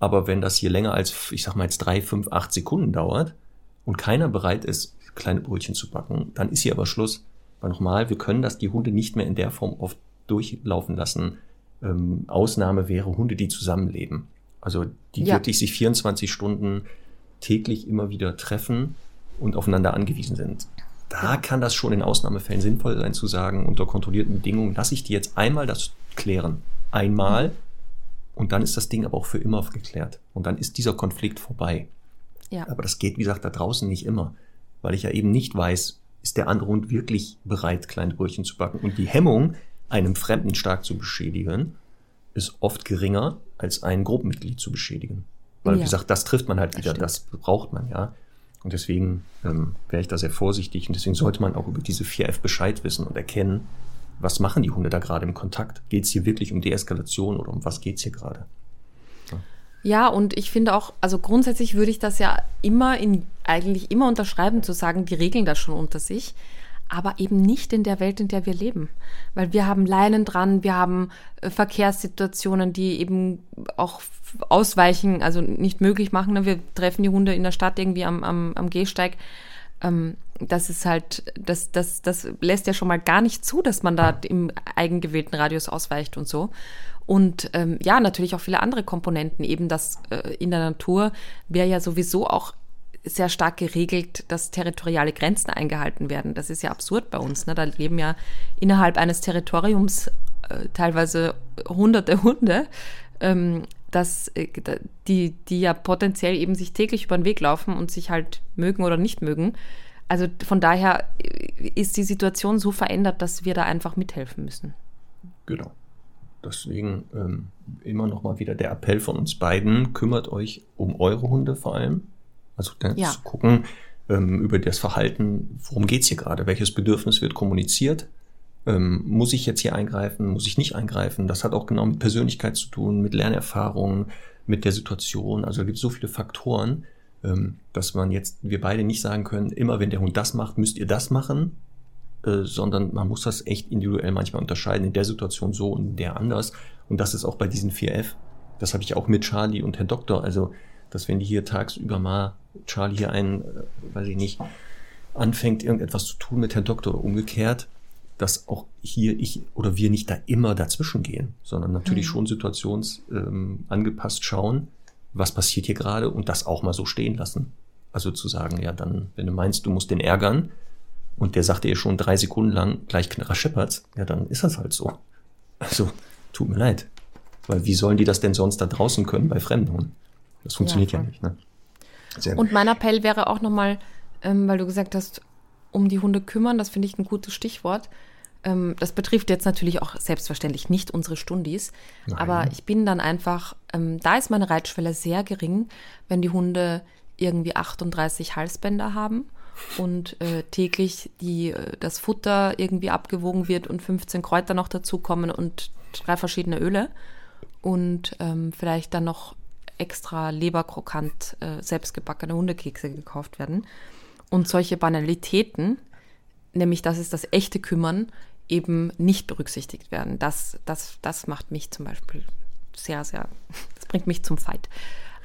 Aber wenn das hier länger als, ich sag mal jetzt drei, fünf, acht Sekunden dauert und keiner bereit ist, kleine Brötchen zu backen, dann ist hier aber Schluss. Weil nochmal, wir können das die Hunde nicht mehr in der Form oft durchlaufen lassen. Ähm, Ausnahme wäre Hunde, die zusammenleben. Also die ja. wirklich sich 24 Stunden täglich immer wieder treffen und aufeinander angewiesen sind. Da ja. kann das schon in Ausnahmefällen sinnvoll sein zu sagen, unter kontrollierten Bedingungen lasse ich die jetzt einmal das klären. Einmal und dann ist das Ding aber auch für immer geklärt. Und dann ist dieser Konflikt vorbei. Ja. Aber das geht, wie gesagt, da draußen nicht immer. Weil ich ja eben nicht weiß, ist der andere Hund wirklich bereit, kleine Brötchen zu backen. Und die Hemmung, einem Fremden stark zu beschädigen, ist oft geringer, als ein Gruppenmitglied zu beschädigen. Weil, ja. wie gesagt, das trifft man halt wieder, das, das braucht man, ja. Und deswegen ähm, wäre ich da sehr vorsichtig und deswegen sollte man auch über diese 4F Bescheid wissen und erkennen, was machen die Hunde da gerade im Kontakt? Geht es hier wirklich um Deeskalation oder um was geht es hier gerade? Ja. ja, und ich finde auch, also grundsätzlich würde ich das ja immer in, eigentlich immer unterschreiben, zu sagen, die regeln das schon unter sich aber eben nicht in der Welt, in der wir leben. Weil wir haben Leinen dran, wir haben äh, Verkehrssituationen, die eben auch ausweichen, also nicht möglich machen. Ne? Wir treffen die Hunde in der Stadt irgendwie am, am, am Gehsteig. Ähm, das ist halt, das, das, das lässt ja schon mal gar nicht zu, dass man da im eigengewählten Radius ausweicht und so. Und ähm, ja, natürlich auch viele andere Komponenten, eben das äh, in der Natur wäre ja sowieso auch sehr stark geregelt, dass territoriale Grenzen eingehalten werden. Das ist ja absurd bei uns. Ne? Da leben ja innerhalb eines Territoriums äh, teilweise hunderte Hunde, ähm, dass, äh, die, die ja potenziell eben sich täglich über den Weg laufen und sich halt mögen oder nicht mögen. Also von daher äh, ist die Situation so verändert, dass wir da einfach mithelfen müssen. Genau. Deswegen ähm, immer noch mal wieder der Appell von uns beiden, kümmert euch um eure Hunde vor allem, also ja. zu gucken ähm, über das Verhalten, worum geht's hier gerade, welches Bedürfnis wird kommuniziert, ähm, muss ich jetzt hier eingreifen, muss ich nicht eingreifen. Das hat auch genau mit Persönlichkeit zu tun, mit Lernerfahrung, mit der Situation. Also da gibt es so viele Faktoren, ähm, dass man jetzt, wir beide nicht sagen können, immer wenn der Hund das macht, müsst ihr das machen, äh, sondern man muss das echt individuell manchmal unterscheiden, in der Situation so und in der anders. Und das ist auch bei diesen 4F. Das habe ich auch mit Charlie und Herr Doktor. Also dass wenn die hier tagsüber mal Charlie hier einen, äh, weiß ich nicht, anfängt, irgendetwas zu tun mit Herrn Doktor oder umgekehrt, dass auch hier ich oder wir nicht da immer dazwischen gehen, sondern natürlich mhm. schon situationsangepasst ähm, schauen, was passiert hier gerade und das auch mal so stehen lassen. Also zu sagen, ja, dann, wenn du meinst, du musst den ärgern und der sagt dir schon drei Sekunden lang gleich Knarrer Shepherds, ja, dann ist das halt so. Also, tut mir leid. Weil wie sollen die das denn sonst da draußen können bei Fremden? Das funktioniert ja, ja nicht. Ne? Und mein Appell wäre auch nochmal, ähm, weil du gesagt hast, um die Hunde kümmern, das finde ich ein gutes Stichwort. Ähm, das betrifft jetzt natürlich auch selbstverständlich nicht unsere Stundis, Nein. aber ich bin dann einfach, ähm, da ist meine Reitschwelle sehr gering, wenn die Hunde irgendwie 38 Halsbänder haben und äh, täglich die, äh, das Futter irgendwie abgewogen wird und 15 Kräuter noch dazukommen und drei verschiedene Öle und ähm, vielleicht dann noch extra leberkrokant äh, selbstgebackene Hundekekse gekauft werden. Und solche Banalitäten, nämlich das ist das echte Kümmern, eben nicht berücksichtigt werden. Das, das, das macht mich zum Beispiel sehr, sehr, das bringt mich zum Fight.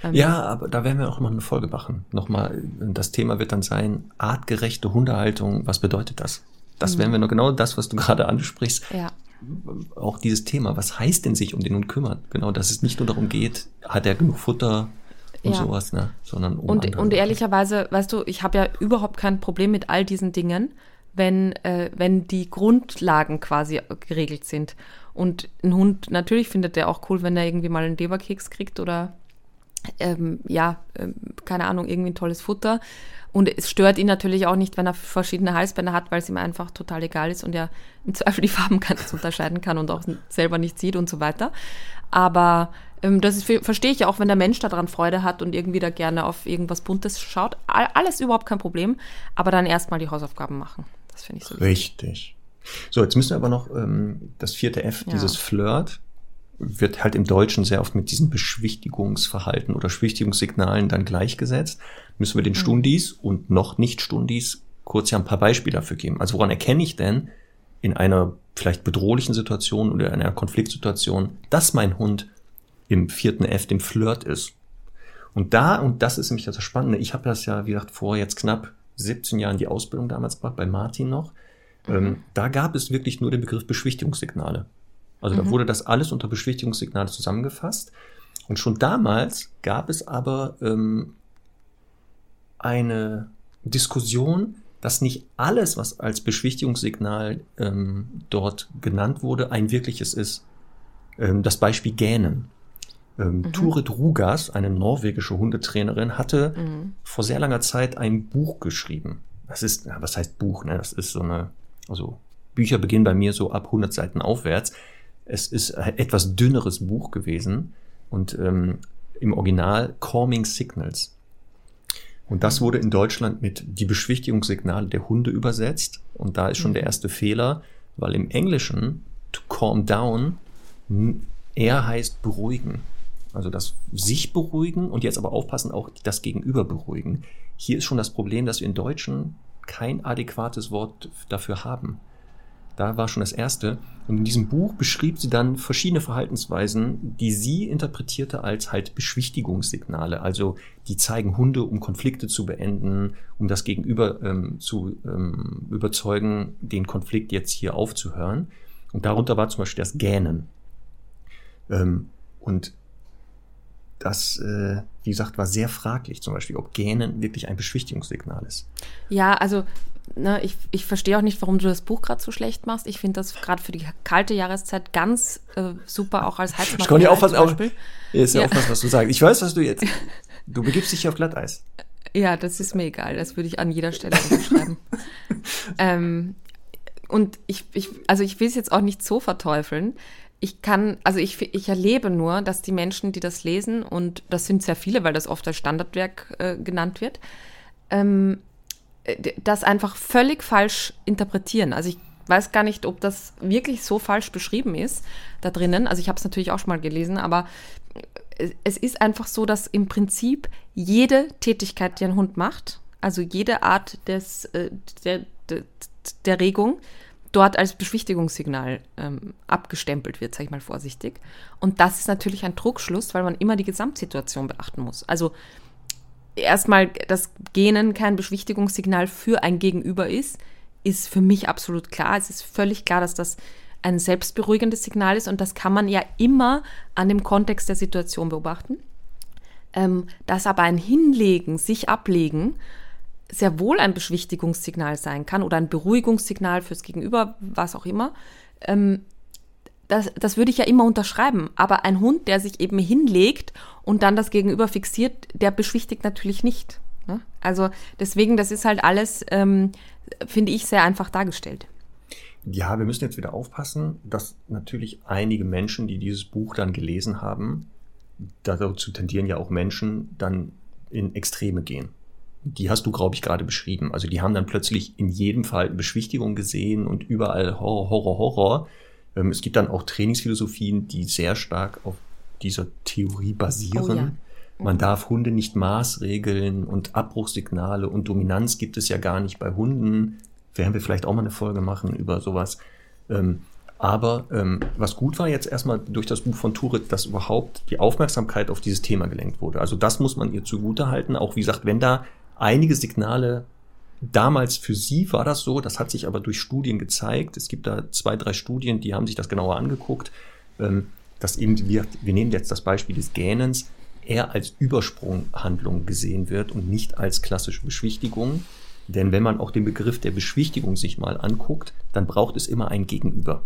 Ähm, ja, aber da werden wir auch mal eine Folge machen. Nochmal, das Thema wird dann sein, artgerechte Hundehaltung, was bedeutet das? Das mhm. werden wir nur genau das, was du gerade ansprichst. Ja auch dieses Thema, was heißt denn sich um den Hund kümmern? Genau, dass es nicht nur darum geht, hat er genug Futter und ja. sowas, ne? sondern um und, und ehrlicherweise, weißt du, ich habe ja überhaupt kein Problem mit all diesen Dingen, wenn, äh, wenn die Grundlagen quasi geregelt sind. Und ein Hund, natürlich findet der auch cool, wenn er irgendwie mal einen Leberkeks kriegt oder ähm, ja, äh, keine Ahnung, irgendwie ein tolles Futter. Und es stört ihn natürlich auch nicht, wenn er verschiedene Halsbänder hat, weil es ihm einfach total egal ist und er im Zweifel die Farben ganz unterscheiden kann und auch selber nicht sieht und so weiter. Aber ähm, das ist, verstehe ich ja auch, wenn der Mensch daran Freude hat und irgendwie da gerne auf irgendwas Buntes schaut. Alles überhaupt kein Problem. Aber dann erstmal die Hausaufgaben machen. Das finde ich so. Richtig. So, jetzt müssen wir aber noch ähm, das vierte F, Ja. dieses Flirt, wird halt im Deutschen sehr oft mit diesen Beschwichtigungsverhalten oder Beschwichtigungssignalen dann gleichgesetzt. Müssen wir den Stundis und noch nicht Stundis kurz ja ein paar Beispiele dafür geben. Also woran erkenne ich denn in einer vielleicht bedrohlichen Situation oder in einer Konfliktsituation, dass mein Hund im vierten F dem Flirt ist? Und da, und das ist nämlich das Spannende, ich habe das ja, wie gesagt, vor jetzt knapp 17 Jahren die Ausbildung damals gemacht, bei Martin noch. Ähm, da gab es wirklich nur den Begriff Beschwichtigungssignale. Also da wurde das alles unter Beschwichtigungssignale zusammengefasst. Und schon damals gab es aber ähm, eine Diskussion, dass nicht alles, was als Beschwichtigungssignal ähm, dort genannt wurde, ein wirkliches ist. Ähm, das Beispiel Gähnen. Ähm, Turid Rugas, eine norwegische Hundetrainerin, hatte Mhm. vor sehr langer Zeit ein Buch geschrieben. Das ist, ja, was heißt Buch? Ne? Das ist so eine, also Bücher beginnen bei mir so ab 100 Seiten aufwärts. Es ist ein etwas dünneres Buch gewesen und ähm, im Original Calming Signals. Und das wurde in Deutschland mit die Beschwichtigungssignale der Hunde übersetzt. Und da ist schon der erste Fehler, weil im Englischen to calm down eher heißt beruhigen. Also das sich beruhigen und jetzt aber aufpassen, auch das Gegenüber beruhigen. Hier ist schon das Problem, dass wir in Deutschen kein adäquates Wort dafür haben. Da war schon das erste. Und in diesem Buch beschrieb sie dann verschiedene Verhaltensweisen, die sie interpretierte als halt Beschwichtigungssignale. Also die zeigen Hunde, um Konflikte zu beenden, um das Gegenüber ähm, zu ähm, überzeugen, den Konflikt jetzt hier aufzuhören. Und darunter war zum Beispiel das Gähnen. Ähm, und das, äh, wie gesagt, war sehr fraglich, zum Beispiel, ob Gähnen wirklich ein Beschwichtigungssignal ist. Ja, also ne, ich, ich verstehe auch nicht, warum du das Buch gerade so schlecht machst. Ich finde das gerade für die kalte Jahreszeit ganz äh, super, auch als Heizmaterial. Ich konnte ja aufpassen, Beispiel. ist ja, Ja. aufpassen, was du sagst. Ich weiß, was du jetzt. Du begibst dich auf Glatteis. Ja, das ist mir egal. Das würde ich an jeder Stelle unterschreiben. ähm, und ich, ich, also ich will es jetzt auch nicht so verteufeln. Ich kann, also ich, ich erlebe nur, dass die Menschen, die das lesen, und das sind sehr viele, weil das oft als Standardwerk äh, genannt wird, ähm, äh, das einfach völlig falsch interpretieren. Also ich weiß gar nicht, ob das wirklich so falsch beschrieben ist da drinnen. Also ich habe es natürlich auch schon mal gelesen, aber es- es ist einfach so, dass im Prinzip jede Tätigkeit, die ein Hund macht, also jede Art des, äh, der, der, der Regung, dort als Beschwichtigungssignal ähm, abgestempelt wird, sage ich mal vorsichtig. Und das ist natürlich ein Druckschluss, weil man immer die Gesamtsituation beachten muss. Also erstmal, dass Genen kein Beschwichtigungssignal für ein Gegenüber ist, ist für mich absolut klar. Es ist völlig klar, dass das ein selbstberuhigendes Signal ist und das kann man ja immer an dem Kontext der Situation beobachten. Ähm, dass aber ein Hinlegen, sich ablegen, sehr wohl ein Beschwichtigungssignal sein kann oder ein Beruhigungssignal fürs Gegenüber, was auch immer. Ähm, das, das würde ich ja immer unterschreiben. Aber ein Hund, der sich eben hinlegt und dann das Gegenüber fixiert, der beschwichtigt natürlich nicht. Ne? Also deswegen, das ist halt alles, ähm, finde ich, sehr einfach dargestellt. Ja, wir müssen jetzt wieder aufpassen, dass natürlich einige Menschen, die dieses Buch dann gelesen haben, dazu tendieren ja auch Menschen, dann in Extreme gehen. Die hast du, glaube ich, gerade beschrieben. Also die haben dann plötzlich in jedem Fall Beschwichtigung gesehen und überall Horror, Horror, Horror. Ähm, Es gibt dann auch Trainingsphilosophien, die sehr stark auf dieser Theorie basieren. Oh ja. Man darf Hunde nicht maßregeln und Abbruchssignale und Dominanz gibt es ja gar nicht bei Hunden. Werden wir vielleicht auch mal eine Folge machen über sowas. Ähm, aber ähm, was gut war jetzt erstmal durch das Buch von Turit, dass überhaupt die Aufmerksamkeit auf dieses Thema gelenkt wurde. Also das muss man ihr zugute halten. Auch wie gesagt, wenn da einige Signale damals für sie war das so, das hat sich aber durch Studien gezeigt. Es gibt da zwei, drei Studien, die haben sich das genauer angeguckt, ähm, dass eben, wir, wir nehmen jetzt das Beispiel des Gähnens, eher als Übersprunghandlung gesehen wird und nicht als klassische Beschwichtigung. Denn wenn man auch den Begriff der Beschwichtigung sich mal anguckt, dann braucht es immer ein Gegenüber.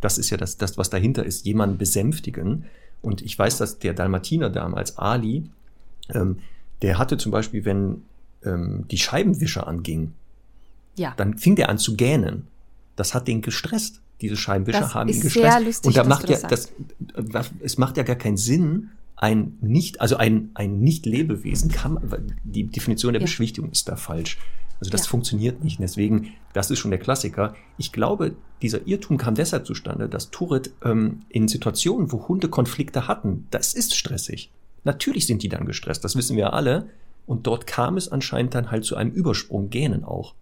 Das ist ja das, das was dahinter ist, jemanden besänftigen. Und ich weiß, dass der Dalmatiner damals, Ali, ähm, der hatte zum Beispiel, wenn ähm, die Scheibenwischer anging, Ja. dann fing der an zu gähnen. Das hat den gestresst. Diese Scheibenwischer Das haben ihn gestresst. sehr lustig, und da macht ja das das, es macht ja gar keinen Sinn, ein nicht, also ein, ein Nicht-Lebewesen kann, die Definition der Ja. Beschwichtigung ist da falsch. Also das Ja. funktioniert nicht. Deswegen, das ist schon der Klassiker. Ich glaube, dieser Irrtum kam deshalb zustande, dass Turit ähm, in Situationen, wo Hunde Konflikte hatten, das ist stressig. Natürlich sind die dann gestresst, das wissen wir alle. Und dort kam es anscheinend dann halt zu einem Übersprung, Gähnen auch.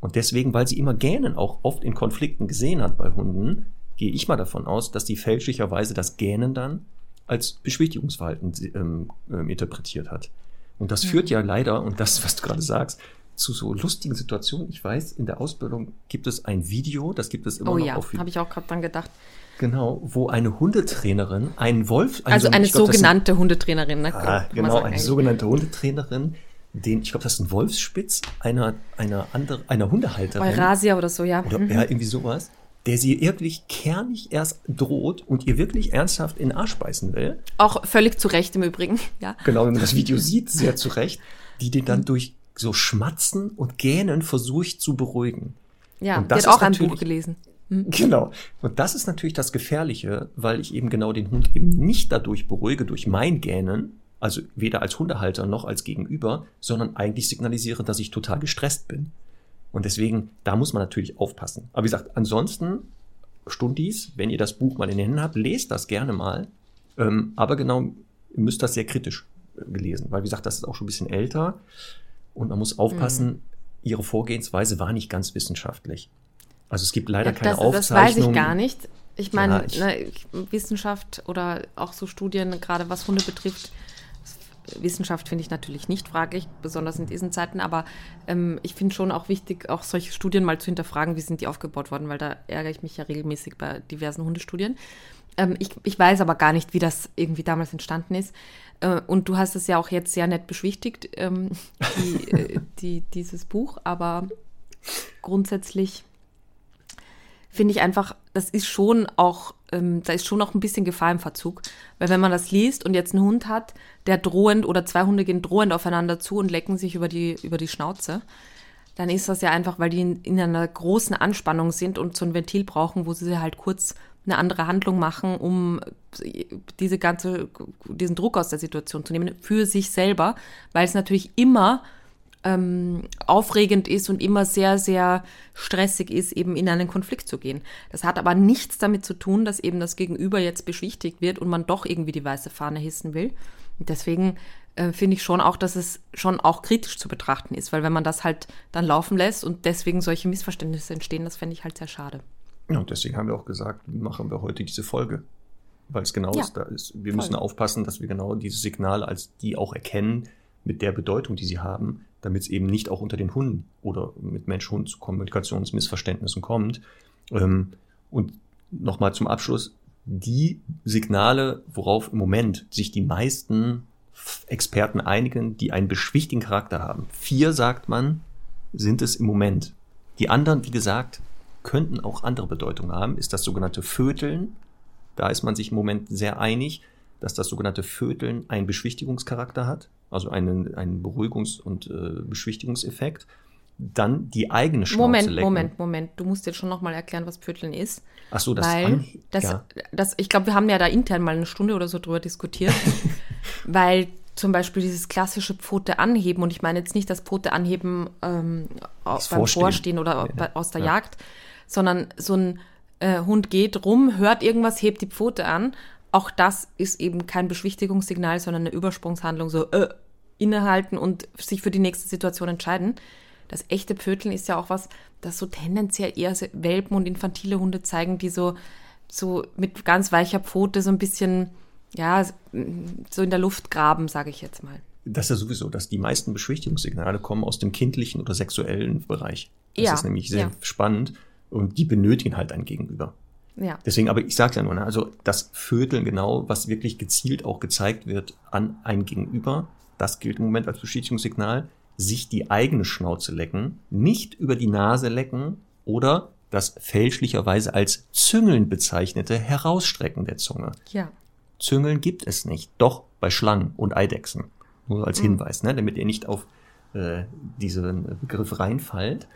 Und deswegen, weil sie immer Gähnen auch oft in Konflikten gesehen hat bei Hunden, gehe ich mal davon aus, dass die fälschlicherweise das Gähnen dann als Beschwichtigungsverhalten ähm, ähm, interpretiert hat. Und das führt ja leider, und das, was du gerade sagst, zu so lustigen Situationen. Ich weiß, in der Ausbildung gibt es ein Video, das gibt es immer Oh noch ja, auf habe ich auch gerade dran gedacht. Genau, wo eine Hundetrainerin einen Wolf, Also eine glaub, sogenannte Hundetrainerin, ne? Ah, genau, sagen eine eigentlich. sogenannte Hundetrainerin, den, ich glaube, das ist ein Wolfsspitz einer, einer andere, einer Hundehalterin. Eurasia oder so, ja. Oder Mhm. ja, irgendwie sowas, der sie wirklich kernig erst droht und ihr wirklich ernsthaft in den Arsch beißen will. Auch völlig zu Recht im Übrigen, ja. Genau, wenn man das Video sieht, sehr zu Recht, die den dann durch so Schmatzen und Gähnen versucht zu beruhigen. Ja, Und die das hat auch ein Buch gelesen. Genau. Und das ist natürlich das Gefährliche, weil ich eben genau den Hund eben nicht dadurch beruhige, durch mein Gähnen, also weder als Hundehalter noch als Gegenüber, sondern eigentlich signalisiere, dass ich total gestresst bin. Und deswegen, da muss man natürlich aufpassen. Aber wie gesagt, ansonsten, Stundis, wenn ihr das Buch mal in den Händen habt, lest das gerne mal. Ähm, aber genau, ihr müsst das sehr kritisch äh, gelesen, weil wie gesagt, das ist auch schon ein bisschen älter und man muss aufpassen, ihre Vorgehensweise war nicht ganz wissenschaftlich. Also es gibt leider Ja, keine das, das Aufzeichnung. weiß ich gar nicht. Ich meine, Ja, ich- ne, Wissenschaft oder auch so Studien, gerade was Hunde betrifft, Wissenschaft finde ich natürlich nicht fraglich, besonders in diesen Zeiten, aber ähm, ich finde schon auch wichtig, auch solche Studien mal zu hinterfragen, wie sind die aufgebaut worden, weil da ärgere ich mich ja regelmäßig bei diversen Hundestudien. Ähm, ich, ich weiß aber gar nicht, wie das irgendwie damals entstanden ist. Äh, und du hast es ja auch jetzt sehr nett beschwichtigt, ähm, die, äh, die, dieses Buch, aber grundsätzlich finde ich einfach, das ist schon auch, ähm, da ist schon auch ein bisschen Gefahr im Verzug. Weil wenn man das liest und jetzt einen Hund hat, der drohend oder zwei Hunde gehen drohend aufeinander zu und lecken sich über die, über die Schnauze, dann ist das ja einfach, weil die in, in einer großen Anspannung sind und so ein Ventil brauchen, wo sie halt kurz eine andere Handlung machen, um diese ganze, diesen Druck aus der Situation zu nehmen, für sich selber, weil es natürlich immer ähm, aufregend ist und immer sehr, sehr stressig ist, eben in einen Konflikt zu gehen. Das hat aber nichts damit zu tun, dass eben das Gegenüber jetzt beschwichtigt wird und man doch irgendwie die weiße Fahne hissen will. Und deswegen äh, finde ich schon auch, dass es schon auch kritisch zu betrachten ist, weil wenn man das halt dann laufen lässt und deswegen solche Missverständnisse entstehen, das fände ich halt sehr schade. Ja, und deswegen haben wir auch gesagt, machen wir heute diese Folge. Weil es genau Ja, ist, da ist, wir voll. müssen aufpassen, dass wir genau diese Signale als die auch erkennen, mit der Bedeutung, die sie haben, damit es eben nicht auch unter den Hunden oder mit Mensch-Hund zu Kommunikationsmissverständnissen kommt. Ähm, und nochmal zum Abschluss, die Signale, worauf im Moment sich die meisten Experten einigen, die einen beschwichtigen Charakter haben. Vier, sagt man, sind es im Moment. Die anderen, wie gesagt, könnten auch andere Bedeutungen haben, ist das sogenannte Föteln. Da ist man sich im Moment sehr einig, dass das sogenannte Föteln einen Beschwichtigungscharakter hat, also einen, einen Beruhigungs- und äh, Beschwichtigungseffekt. Dann die eigene Schnauze Moment, lecken. Moment, Moment. Du musst jetzt schon nochmal erklären, was Pöteln ist. Ach so, das weil an- das, ja. das, ich glaube, wir haben ja da intern mal eine Stunde oder so drüber diskutiert, weil zum Beispiel dieses klassische Pfote anheben, und ich meine jetzt nicht das Pfote anheben ähm, beim Vorstehen. Vorstehen oder Ja, aus der ja. Jagd, sondern so ein äh, Hund geht rum, hört irgendwas, hebt die Pfote an. Auch das ist eben kein Beschwichtigungssignal, sondern eine Übersprungshandlung, so äh, innehalten und sich für die nächste Situation entscheiden. Das echte Pöteln ist ja auch was, das so tendenziell eher Welpen und infantile Hunde zeigen, die so, so mit ganz weicher Pfote so ein bisschen, ja, so in der Luft graben, sage ich jetzt mal. Das ist ja sowieso, dass die meisten Beschwichtigungssignale kommen aus dem kindlichen oder sexuellen Bereich. Das Ja, ist nämlich sehr ja. spannend und die benötigen halt ein Gegenüber. Ja. Deswegen, aber ich sage ja nur, ne, also das Vöteln genau, was wirklich gezielt auch gezeigt wird an ein Gegenüber, das gilt im Moment als Bestätigungssignal, sich die eigene Schnauze lecken, nicht über die Nase lecken oder das fälschlicherweise als Züngeln bezeichnete Herausstrecken der Zunge. Ja. Züngeln gibt es nicht, doch bei Schlangen und Eidechsen. Nur als Hinweis, ne, damit ihr nicht auf äh, diesen Begriff reinfallt.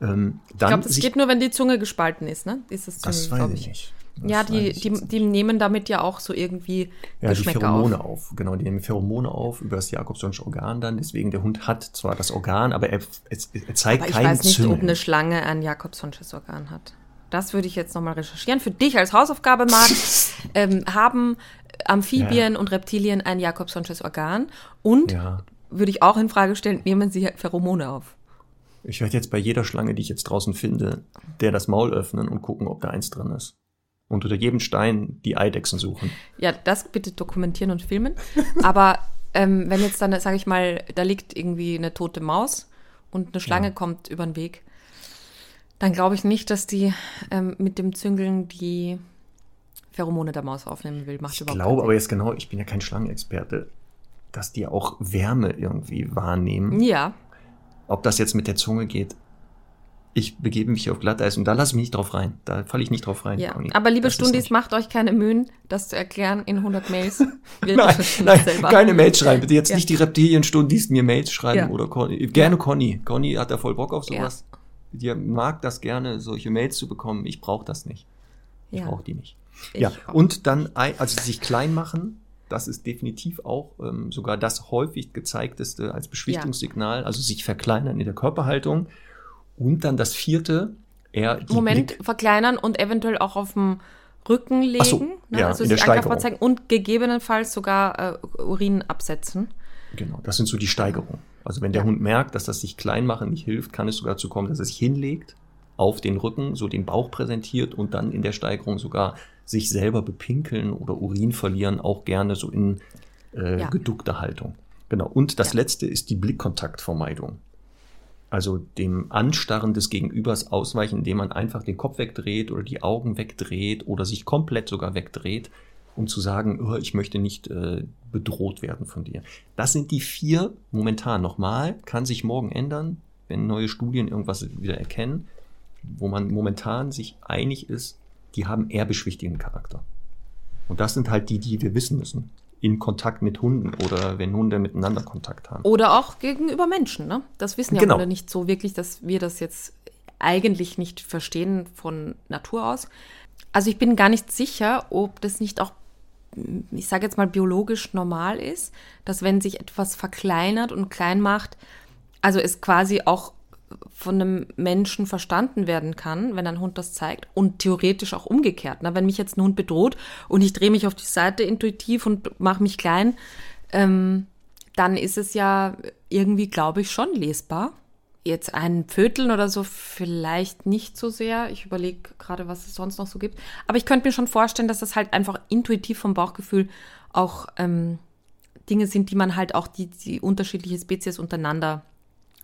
Ähm, Ich glaube, das sich- geht nur, wenn die Zunge gespalten ist, ne? Ist das das weiß ich nicht. ja, die, die, die nehmen damit ja auch so irgendwie ja, die Pheromone auf. auf. Genau, die nehmen Pheromone auf über das Jakobsonsche Organ dann. Deswegen, der Hund hat zwar das Organ, aber er, er, er zeigt aber ich keinen Ich weiß nicht, Züngeln. ob eine Schlange ein Jakobsonsches Organ hat. Das würde ich jetzt nochmal recherchieren. Für dich als Hausaufgabe, Marc, ähm, haben Amphibien ja. und Reptilien ein Jakobsonsches Organ? Und ja. würde ich auch in Frage stellen, nehmen sie Pheromone auf? Ich werde jetzt bei jeder Schlange, die ich jetzt draußen finde, der das Maul öffnen und gucken, ob da eins drin ist. Und unter jedem Stein die Eidechsen suchen. Ja, das bitte dokumentieren und filmen. Aber ähm, wenn jetzt dann, sage ich mal, da liegt irgendwie eine tote Maus und eine Schlange ja. kommt über den Weg, dann glaube ich nicht, dass die ähm, mit dem Züngeln die Pheromone der Maus aufnehmen will. Macht ich glaube aber jetzt genau, ich bin ja kein Schlangenexperte, dass die auch Wärme irgendwie wahrnehmen. Ja. Ob das jetzt mit der Zunge geht, ich begebe mich auf Glatteis und da lasse ich mich nicht drauf rein. Da falle ich nicht drauf rein. Ja. Aber liebe das Stundis, macht euch keine Mühen, das zu erklären in 100 Mails. nein, nein keine Mails schreiben. Bitte jetzt ja. nicht die Reptilien-Stundis mir Mails schreiben ja. oder Conny. Gerne Conny. Conny hat da voll Bock auf sowas. Die mag das gerne, solche Mails zu bekommen. Ich brauche das nicht. Ich brauche die nicht. Ich ja, auch. und dann, also sich klein machen, das ist definitiv auch ähm, sogar das häufig gezeigteste als Beschwichtigungssignal, also sich verkleinern in der Körperhaltung. Und dann das vierte, eher Moment, Blick verkleinern und eventuell auch auf dem Rücken legen, so, ne? ja, also in der Steigerung. zeigen und gegebenenfalls sogar äh, Urin absetzen. Genau, das sind so die Steigerungen. Also wenn der ja. Hund merkt, dass das sich klein machen nicht hilft, kann es sogar dazu kommen, dass er sich hinlegt, auf den Rücken, so den Bauch präsentiert und dann in der Steigerung sogar sich selber bepinkeln oder Urin verlieren, auch gerne so in äh, ja. geduckter Haltung. Genau. Und das ja. letzte ist die Blickkontaktvermeidung. Also dem Anstarren des Gegenübers ausweichen, indem man einfach den Kopf wegdreht oder die Augen wegdreht oder sich komplett sogar wegdreht, um zu sagen, oh, ich möchte nicht äh, bedroht werden von dir. Das sind die vier momentan. Nochmal, kann sich morgen ändern, wenn neue Studien irgendwas wieder erkennen, wo man momentan sich einig ist, die haben eher beschwichtigenden Charakter. Und das sind halt die, die wir wissen müssen in Kontakt mit Hunden oder wenn Hunde miteinander Kontakt haben. Oder auch gegenüber Menschen. Ne? Das wissen ja genau. Hunde nicht so wirklich, dass wir das jetzt eigentlich nicht verstehen von Natur aus. Also ich bin gar nicht sicher, ob das nicht auch, ich sage jetzt mal, biologisch normal ist, dass wenn sich etwas verkleinert und klein macht, also es quasi auch von einem Menschen verstanden werden kann, wenn ein Hund das zeigt und theoretisch auch umgekehrt. Ne? Wenn mich jetzt ein Hund bedroht und ich drehe mich auf die Seite intuitiv und mache mich klein, ähm, dann ist es ja irgendwie, glaube ich, schon lesbar. Jetzt ein Pföteln oder so vielleicht nicht so sehr. Ich überlege gerade, was es sonst noch so gibt. Aber ich könnte mir schon vorstellen, dass das halt einfach intuitiv vom Bauchgefühl auch ähm, Dinge sind, die man halt auch die, die unterschiedliche Spezies untereinander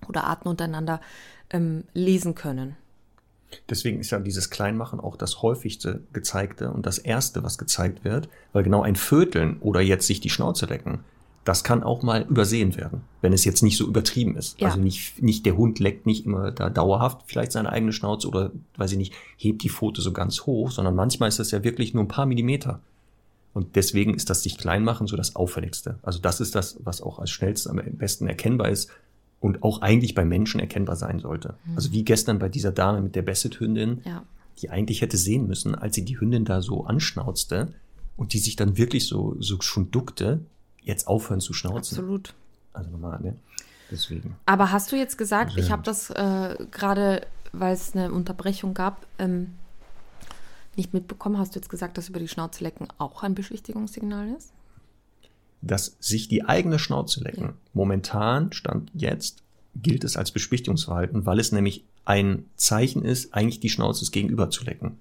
oder Arten untereinander ähm, lesen können. Deswegen ist ja dieses Kleinmachen auch das häufigste gezeigte und das erste, was gezeigt wird, weil genau ein Vöteln oder jetzt sich die Schnauze lecken, das kann auch mal übersehen werden, wenn es jetzt nicht so übertrieben ist. Ja. Also nicht, nicht der Hund leckt nicht immer da dauerhaft vielleicht seine eigene Schnauze oder, weiß ich nicht, hebt die Pfote so ganz hoch, sondern manchmal ist das ja wirklich nur ein paar Millimeter. Und deswegen ist das sich kleinmachen so das Auffälligste. Also das ist das, was auch als schnellst am besten erkennbar ist und auch eigentlich bei Menschen erkennbar sein sollte. Mhm. Also wie gestern bei dieser Dame mit der Basset-Hündin, ja. die eigentlich hätte sehen müssen, als sie die Hündin da so anschnauzte und die sich dann wirklich so, so schon duckte, jetzt aufhören zu schnauzen. Absolut. Also normal, ne? Deswegen. Aber hast du jetzt gesagt, also, ich habe das äh, gerade, weil es eine Unterbrechung gab, ähm, nicht mitbekommen, hast du jetzt gesagt, dass über die Schnauze lecken auch ein Beschwichtigungssignal ist? Dass sich die eigene Schnauze lecken. Momentan, Stand jetzt, gilt es als Beschwichtigungsverhalten, weil es nämlich ein Zeichen ist, eigentlich die Schnauze des Gegenüber zu lecken.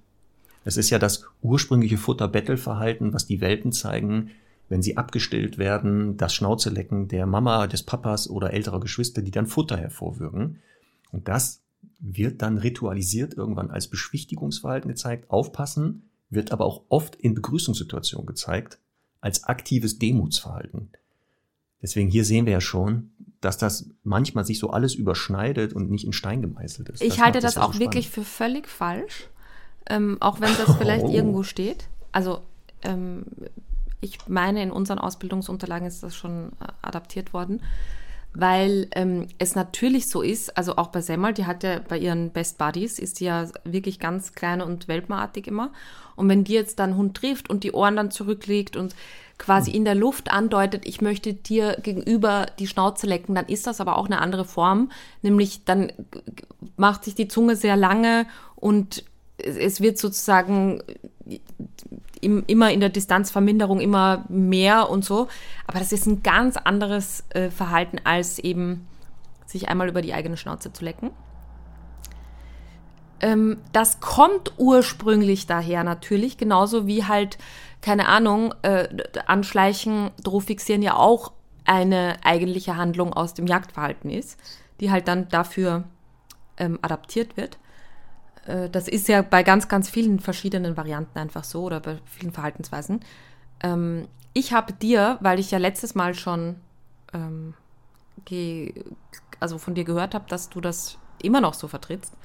Es ist ja das ursprüngliche Futter-Bettel-Verhalten, was die Welpen zeigen, wenn sie abgestillt werden, das Schnauzelecken der Mama, des Papas oder älterer Geschwister, die dann Futter hervorwirken. Und das wird dann ritualisiert irgendwann als Beschwichtigungsverhalten gezeigt. Aufpassen wird aber auch oft in Begrüßungssituationen gezeigt, als aktives Demutsverhalten. Deswegen hier sehen wir ja schon, dass das manchmal sich so alles überschneidet und nicht in Stein gemeißelt ist. Ich halte das, das auch so wirklich für völlig falsch, ähm, auch wenn das vielleicht oh. irgendwo steht. Also ähm, ich meine, in unseren Ausbildungsunterlagen ist das schon äh, adaptiert worden. weil ähm, es natürlich so ist, also auch bei Semmel, die hat ja bei ihren Best Buddies, ist die ja wirklich ganz klein und welpenartig immer. Und wenn die jetzt dann Hund trifft und die Ohren dann zurücklegt und quasi in der Luft andeutet, ich möchte dir gegenüber die Schnauze lecken, dann ist das aber auch eine andere Form, nämlich dann macht sich die Zunge sehr lange und es wird sozusagen im, immer in der Distanzverminderung immer mehr und so. Aber das ist ein ganz anderes äh, Verhalten, als eben sich einmal über die eigene Schnauze zu lecken. Ähm, das kommt ursprünglich daher natürlich, genauso wie halt, keine Ahnung, äh, Anschleichen, Drohfixieren ja auch eine eigentliche Handlung aus dem Jagdverhalten ist, die halt dann dafür ähm, adaptiert wird. Äh, das ist ja bei ganz, ganz vielen verschiedenen Varianten einfach so oder bei vielen Verhaltensweisen. Ähm, ich habe dir, weil ich ja letztes Mal schon ähm, also von dir gehört habe, dass du das immer noch so vertrittst,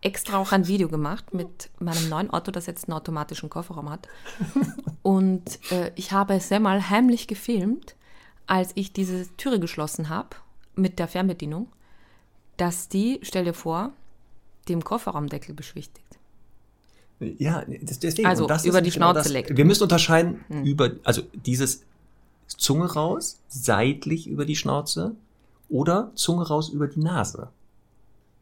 extra auch ein Video gemacht mit meinem neuen Auto, das jetzt einen automatischen Kofferraum hat. Und äh, ich habe es sehr mal heimlich gefilmt, als ich diese Türe geschlossen habe mit der Fernbedienung, dass die, stell dir vor, dem Kofferraumdeckel beschwichtigt. Ja, das, deswegen. Also das über die genau Schnauze das, leckt. Wir müssen unterscheiden Hm. über, also dieses Zunge raus, seitlich über die Schnauze oder Zunge raus über die Nase.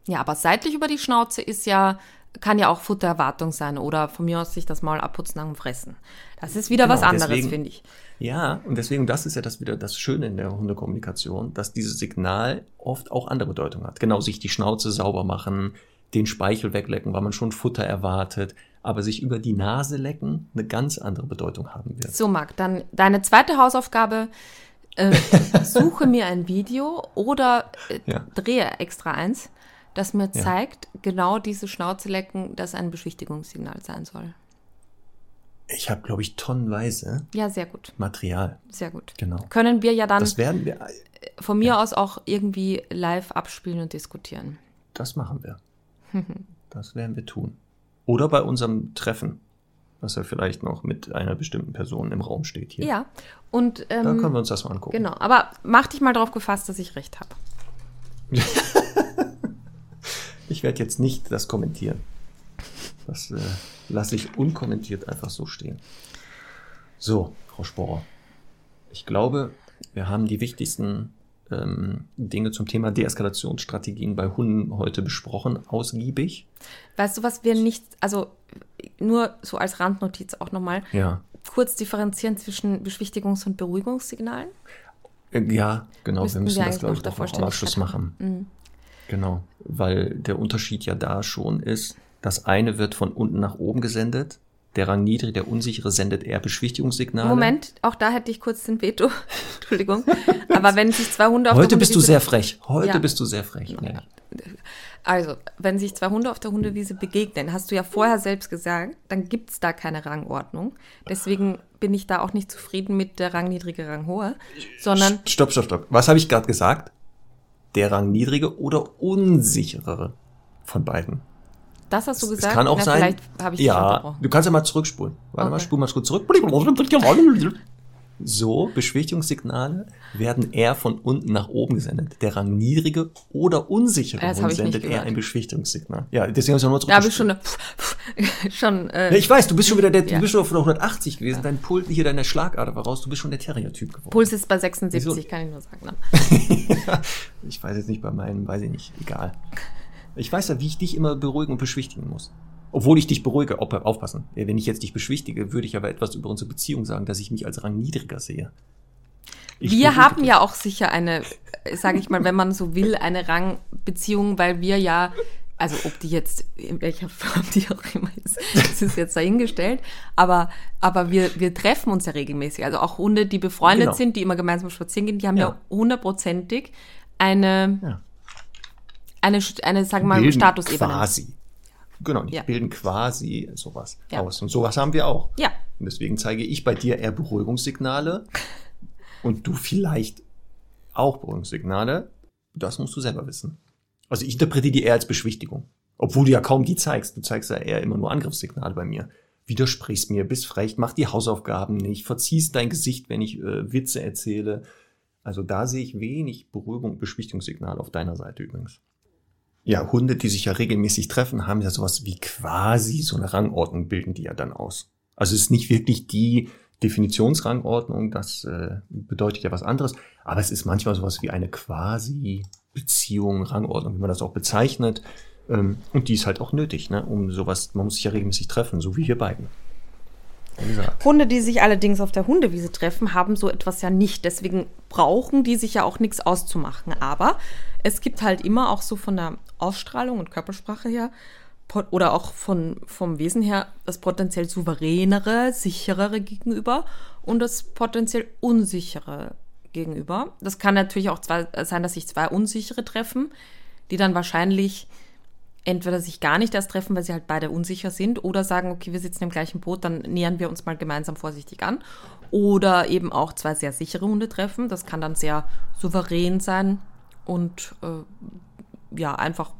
Ja, aber seitlich über die Schnauze ist ja, kann ja auch Futtererwartung sein oder von mir aus sich das Maul abputzen nach dem Fressen. Das ist wieder Genau, was anderes, finde ich. Ja, und deswegen, das ist ja das wieder das Schöne in der Hundekommunikation, dass dieses Signal oft auch andere Bedeutung hat. Genau, sich die Schnauze sauber machen, den Speichel weglecken, weil man schon Futter erwartet, aber sich über die Nase lecken eine ganz andere Bedeutung haben wird. So, Marc, dann deine zweite Hausaufgabe. Äh, suche mir ein Video oder äh, Ja. drehe extra eins, das mir Ja. zeigt, genau diese Schnauze lecken, das ein Beschwichtigungssignal sein soll. Ich habe, glaube ich, tonnenweise Ja, sehr gut, Material. sehr gut. Genau. Können wir ja dann Das werden wir, von mir aus auch irgendwie live abspielen und diskutieren. das machen wir. Das werden wir tun. Oder bei unserem Treffen, was ja vielleicht noch mit einer bestimmten Person im Raum steht hier. Ja, und Da können ähm, wir uns das mal angucken. genau, aber mach dich mal darauf gefasst, dass ich recht habe. Ich werde jetzt nicht das kommentieren. Das äh, lasse ich unkommentiert einfach so stehen. So, Frau Sporer. Ich glaube, wir haben die wichtigsten ähm, Dinge zum Thema Deeskalationsstrategien bei Hunden heute besprochen, ausgiebig. Weißt du, was wir nicht, also nur so als Randnotiz auch nochmal, Ja. kurz differenzieren zwischen Beschwichtigungs- und Beruhigungssignalen? Äh, Ja, genau. Müssten wir müssen wir das, glaube ich, doch noch im Abschluss machen. Mhm. Genau. Weil der Unterschied ja da schon ist, das eine wird von unten nach oben gesendet. Der Rang niedrig, der unsichere sendet eher Beschwichtigungssignale. Moment, auch da hätte ich kurz den Veto. Entschuldigung. Aber wenn sich zwei Hunde auf Heute der bist du Hundewiese- sehr frech. Heute Ja. bist du sehr frech. Nee. Also, wenn sich zwei Hunde auf der Hundewiese begegnen, hast du ja vorher selbst gesagt, dann gibt es da keine Rangordnung. Deswegen bin ich da auch nicht zufrieden mit der rangniedrige, ranghohe, sondern Stopp, stopp, stopp. Was habe ich gerade gesagt? Der Rang niedrige oder unsichere von beiden. das hast du gesagt. es kann auch Na, sein. Vielleicht habe ich dich ja, du kannst ja mal zurückspulen. Warte mal, Okay. spul mal kurz zurück. So, Beschwichtigungssignale werden eher von unten nach oben gesendet. Der Rang niedrige oder unsichere Das Hund sendet eher ein Beschwichtigungssignal. Ja, deswegen habe ich nochmal Da habe ich zurückgespult. schon, schon äh, Ja, ich weiß, du bist schon wieder der, Ja. du bist schon auf 180 gewesen, dein Puls, hier deine Schlagader war raus, du bist schon der Terrier-Typ geworden. Puls ist bei 76, Wieso? kann ich nur sagen. Ne? Ich weiß jetzt nicht bei meinem, weiß ich nicht, egal. Ich weiß ja, wie ich dich immer beruhigen und beschwichtigen muss. Obwohl ich dich beruhige, aufpassen. Wenn ich jetzt dich beschwichtige, würde ich aber etwas über unsere Beziehung sagen, dass ich mich als Rang niedriger sehe. Ich wir haben ja auch sicher eine, sage ich mal, wenn man so will, eine Rangbeziehung, weil wir ja, also ob die jetzt in welcher Form die auch immer ist, das ist jetzt dahingestellt, aber, aber wir, wir treffen uns ja regelmäßig. Also auch Hunde, die befreundet Genau. sind, die immer gemeinsam spazieren gehen, die haben ja Ja. hundertprozentig eine, Ja. eine, eine, sagen wir mal, Statusebene. quasi. Genau, die Ja. bilden quasi sowas Ja. aus. Und sowas haben wir auch. Ja, Und deswegen zeige ich bei dir eher Beruhigungssignale und du vielleicht auch Beruhigungssignale. Das musst du selber wissen. Also ich interpretiere die eher als Beschwichtigung. Obwohl du ja kaum die zeigst. Du zeigst ja eher immer nur Angriffssignale bei mir. Widersprichst mir, bist frech, mach die Hausaufgaben nicht, verziehst dein Gesicht, wenn ich äh, Witze erzähle. Also da sehe ich wenig Beruhigung, Beschwichtigungssignal auf deiner Seite übrigens. Ja, Hunde, die sich ja regelmäßig treffen, haben ja sowas wie quasi so eine Rangordnung bilden die ja dann aus. Also es ist nicht wirklich die Definitionsrangordnung, das äh, bedeutet ja was anderes, aber es ist manchmal sowas wie eine quasi Beziehung, Rangordnung, wie man das auch bezeichnet. Ähm, und die ist halt auch nötig, ne, um sowas, man muss sich ja regelmäßig treffen, so wie wir beiden. Hunde, die sich allerdings auf der Hundewiese treffen, haben so etwas ja nicht. Deswegen brauchen die sich ja auch nichts auszumachen. Aber es gibt halt immer auch so von der Ausstrahlung und Körpersprache her oder auch von, vom Wesen her das potenziell souveränere, sicherere Gegenüber und das potenziell unsichere Gegenüber. Das kann natürlich auch zwei, sein, dass sich zwei unsichere treffen, die dann wahrscheinlich entweder sich gar nicht erst treffen, weil sie halt beide unsicher sind, oder sagen, okay, wir sitzen im gleichen Boot, dann nähern wir uns mal gemeinsam vorsichtig an. Oder eben auch zwei sehr sichere Hunde treffen. Das kann dann sehr souverän sein und äh, ja, einfach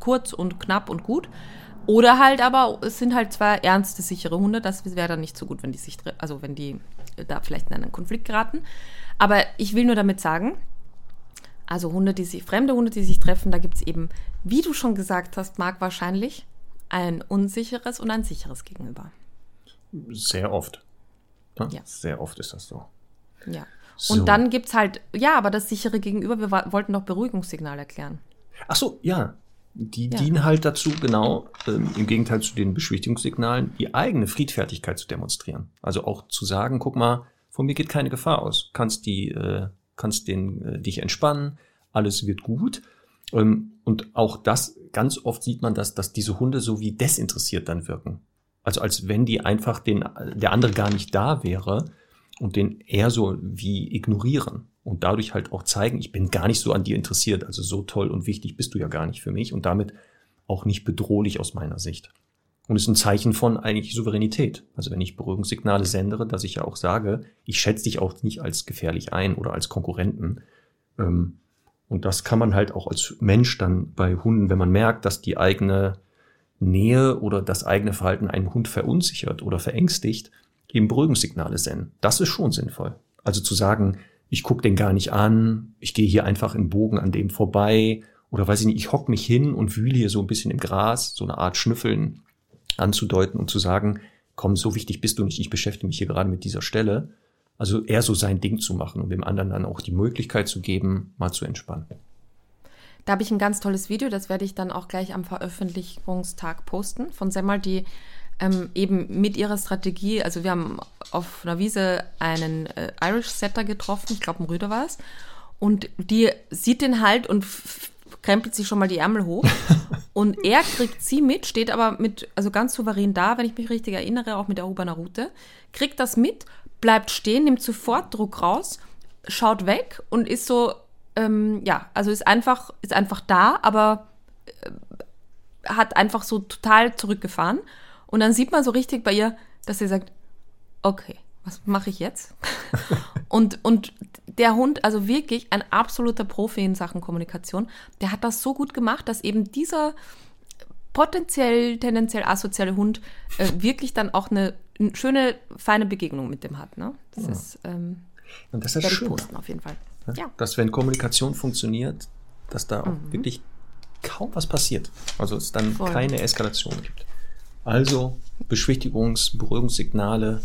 kurz und knapp und gut. Oder halt aber, es sind halt zwei ernste, sichere Hunde. Das wäre dann nicht so gut, wenn die sich, also wenn die da vielleicht in einen Konflikt geraten. Aber ich will nur damit sagen, also Hunde, die sich, fremde Hunde, die sich treffen, da gibt es eben, wie du schon gesagt hast, Marc, wahrscheinlich ein unsicheres und ein sicheres Gegenüber. Sehr oft. Ne? Ja. Sehr oft ist das so. Ja. So. Und dann gibt es halt, ja, aber das sichere Gegenüber, wir wollten doch Beruhigungssignal erklären. Ach so, ja. Die ja. dienen halt dazu, genau, ähm, im Gegenteil zu den Beschwichtigungssignalen, die eigene Friedfertigkeit zu demonstrieren. Also auch zu sagen, guck mal, von mir geht keine Gefahr aus. Kannst die äh, kannst den, äh, dich entspannen, alles wird gut. Ähm, und auch das, ganz oft sieht man, dass, dass diese Hunde so wie desinteressiert dann wirken. Also als wenn die einfach den, der andere gar nicht da wäre und den eher so wie ignorieren und dadurch halt auch zeigen, ich bin gar nicht so an dir interessiert, also so toll und wichtig bist du ja gar nicht für mich und damit auch nicht bedrohlich aus meiner Sicht. Und ist ein Zeichen von eigentlich Souveränität. Also wenn ich Beruhigungssignale sendere, dass ich ja auch sage, ich schätze dich auch nicht als gefährlich ein oder als Konkurrenten. Ähm, und das kann man halt auch als Mensch dann bei Hunden, wenn man merkt, dass die eigene Nähe oder das eigene Verhalten einen Hund verunsichert oder verängstigt, eben Beruhigungssignale senden. Das ist schon sinnvoll. Also zu sagen, ich gucke den gar nicht an, ich gehe hier einfach in Bogen an dem vorbei oder weiß ich nicht, ich hock mich hin und wühle hier so ein bisschen im Gras, so eine Art Schnüffeln anzudeuten und zu sagen, komm, so wichtig bist du nicht, ich beschäftige mich hier gerade mit dieser Stelle. Also eher so sein Ding zu machen und dem anderen dann auch die Möglichkeit zu geben, mal zu entspannen. Da habe ich ein ganz tolles Video, das werde ich dann auch gleich am Veröffentlichungstag posten von Semmel, die ähm, eben mit ihrer Strategie, also wir haben auf einer Wiese einen äh, Irish Setter getroffen, ich glaube ein Rüder war es, und die sieht den halt und krempelt sich schon mal die Ärmel hoch. und er kriegt sie mit, steht aber mit, also ganz souverän da, wenn ich mich richtig erinnere, auch mit erhobener Route, kriegt das mit, bleibt stehen, nimmt sofort Druck raus, schaut weg und ist so, ähm, ja, also ist einfach, ist einfach da, aber äh, hat einfach so total zurückgefahren. Und dann sieht man so richtig bei ihr, dass sie sagt, okay, was mache ich jetzt? und, und der Hund, also wirklich ein absoluter Profi in Sachen Kommunikation, der hat das so gut gemacht, dass eben dieser potenziell, tendenziell asoziale Hund äh, wirklich dann auch eine, eine, schöne, feine Begegnung mit dem hat. Ne? Das ja. ist, ähm, und das ist schön. posten auf jeden Fall. Ja? ja? Dass wenn Kommunikation funktioniert, dass da auch mhm. wirklich kaum was passiert. Also es dann Voll. keine Eskalation gibt. Also Beschwichtigungs-, Beruhigungssignale,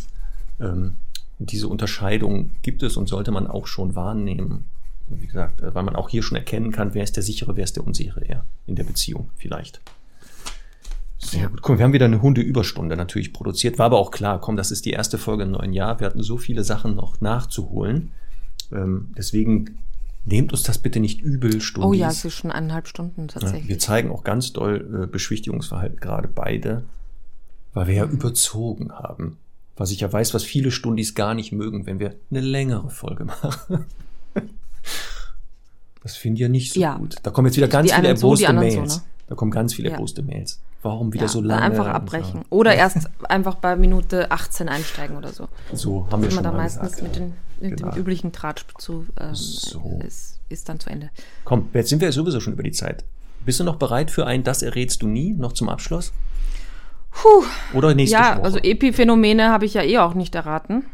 ähm, diese Unterscheidung gibt es und sollte man auch schon wahrnehmen. Wie gesagt, äh, weil man auch hier schon erkennen kann, wer ist der sichere, wer ist der unsichere eher in der Beziehung vielleicht. Sehr gut. Guck, wir haben wieder eine Hundeüberstunde natürlich produziert. War aber auch klar, komm, das ist die erste Folge im neuen Jahr. Wir hatten so viele Sachen noch nachzuholen. Ähm, deswegen nehmt uns das bitte nicht übel, Stunden. Oh ja, es ist schon eineinhalb Stunden tatsächlich. Ja, wir zeigen auch ganz doll äh, Beschwichtigungsverhalten, gerade beide, weil wir ja mhm. überzogen haben. Was ich ja weiß, was viele Stundis gar nicht mögen, wenn wir eine längere Folge machen. Das finde ich ja nicht so ja. gut. Da kommen jetzt wieder ganz die viele erboste so, Mails. So, ne? Da kommen ganz viele ja. erboste Mails. Warum wieder ja, so lange? Einfach abbrechen. So. Oder erst einfach bei Minute 18 einsteigen oder so. So haben wir schon mal meistens gesagt. mit, den, mit genau. dem üblichen Tratsch zu, ähm, so. ist, ist dann zu Ende. Komm, jetzt sind wir sowieso schon über die Zeit. Bist du noch bereit für ein Das errätst du nie, noch zum Abschluss? Puh. Oder nächste ja, Woche. Ja, also Epiphänomene habe ich ja eh auch nicht erraten.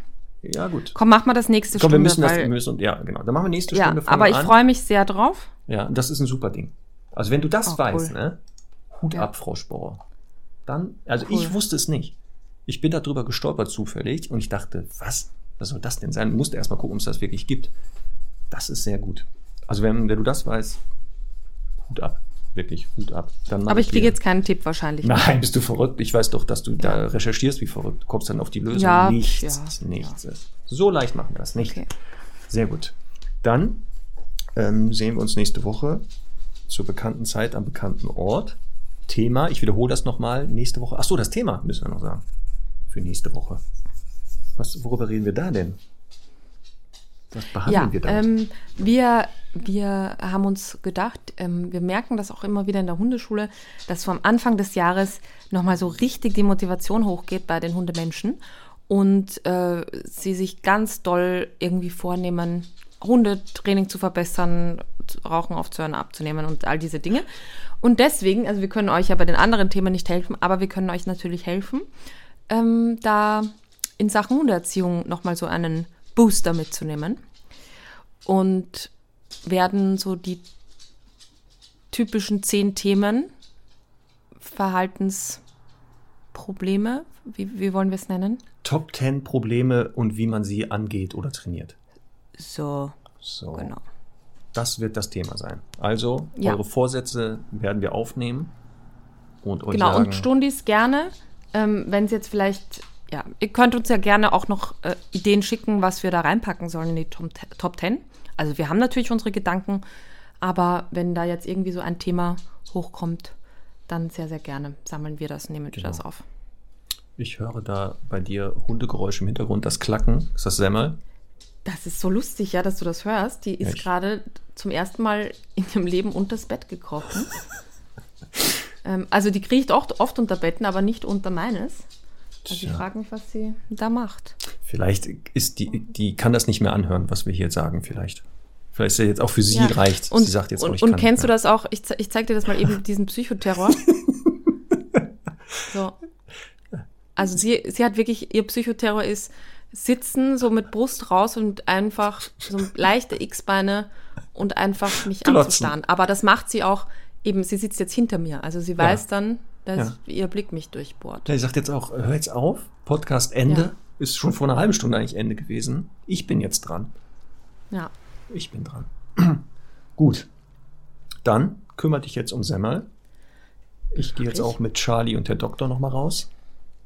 Ja, gut. Komm, mach mal das nächste Komm, wir Stunde. müssen das, wir müssen, ja, genau. Dann machen wir nächste ja, Stunde. aber wir ich freue mich sehr drauf. Ja, das ist ein super Ding. Also wenn du das Oh, weißt, cool. ne? Hut Ja. ab, Frau Sporer. Dann, also Cool. ich wusste es nicht. Ich bin darüber gestolpert zufällig und ich dachte, was? Was soll das denn sein? Musste erst mal gucken, ob es das wirklich gibt. Das ist sehr gut. Also wenn, wenn du das weißt, Hut ab. Wirklich, Hut ab. Aber ich kriege jetzt keinen Tipp wahrscheinlich. Nein, bist du verrückt? Ich weiß doch, dass du da Ja. recherchierst wie verrückt. Du kommst dann auf die Lösung. Ja, nichts, ja, nichts. So leicht machen wir das nicht. Okay. Sehr gut. Dann ähm, sehen wir uns nächste Woche zur bekannten Zeit am bekannten Ort. Thema, ich wiederhole das nochmal, nächste Woche. Ach so, das Thema müssen wir noch sagen. Für nächste Woche. Was, worüber reden wir da denn? Was behandeln Ja, wir da? ähm, wir, wir haben uns gedacht, ähm, wir merken das auch immer wieder in der Hundeschule, dass vom Anfang des Jahres nochmal so richtig die Motivation hochgeht bei den Hundemenschen und äh, sie sich ganz doll irgendwie vornehmen, Hundetraining zu verbessern, Rauchen aufzuhören, abzunehmen und all diese Dinge. Und deswegen, also wir können euch ja bei den anderen Themen nicht helfen, aber wir können euch natürlich helfen, ähm, da in Sachen Hundeerziehung nochmal so einen Booster mitzunehmen und werden so die typischen zehn Themen, Verhaltensprobleme, wie, wie wollen wir es nennen? Top 10 Probleme und wie man sie angeht oder trainiert. So, So. genau. Das wird das Thema sein. Also, Ja. eure Vorsätze werden wir aufnehmen und euch Genau, sagen, und Stundis gerne, ähm, wenn es jetzt vielleicht, ja, ihr könnt uns ja gerne auch noch äh, Ideen schicken, was wir da reinpacken sollen in die Top, Top 10. Also wir haben natürlich unsere Gedanken, aber wenn da jetzt irgendwie so ein Thema hochkommt, dann sehr, sehr gerne sammeln wir das, nehmen wir Genau. das auf. ich höre da bei dir Hundegeräusche im Hintergrund, das Klacken. Ist das Semmel? Das ist so lustig, ja, dass du das hörst. Die ist gerade zum ersten Mal in ihrem Leben unters Bett gekrochen. ähm, also die kriecht oft, oft unter Betten, aber nicht unter meines. Also ich frage mich, was sie da macht. Vielleicht ist die, die kann das nicht mehr anhören, was wir hier sagen, vielleicht. Vielleicht ist ja jetzt auch für sie Ja. reicht. Und, sie sagt jetzt, oh, und, ich und kann kennst du das auch? Ich, ich zeig dir das mal eben, diesen Psychoterror. so. Also sie, sie hat wirklich, ihr Psychoterror ist sitzen, so mit Brust raus und einfach so leichte X-Beine und einfach mich Glotzen. anzustarren. Aber das macht sie auch eben, sie sitzt jetzt hinter mir. Also sie weiß dann, dass Ja. ihr Blick mich durchbohrt. Ja, sie sagt jetzt auch, hör jetzt auf, Podcast Ende. Ja. Ist schon vor einer halben Stunde eigentlich Ende gewesen. Ich bin jetzt dran. Ja. Ich bin dran. Gut. Dann kümmere dich jetzt um Semmel. Ich gehe jetzt ich. auch mit Charlie und der Doktor nochmal raus.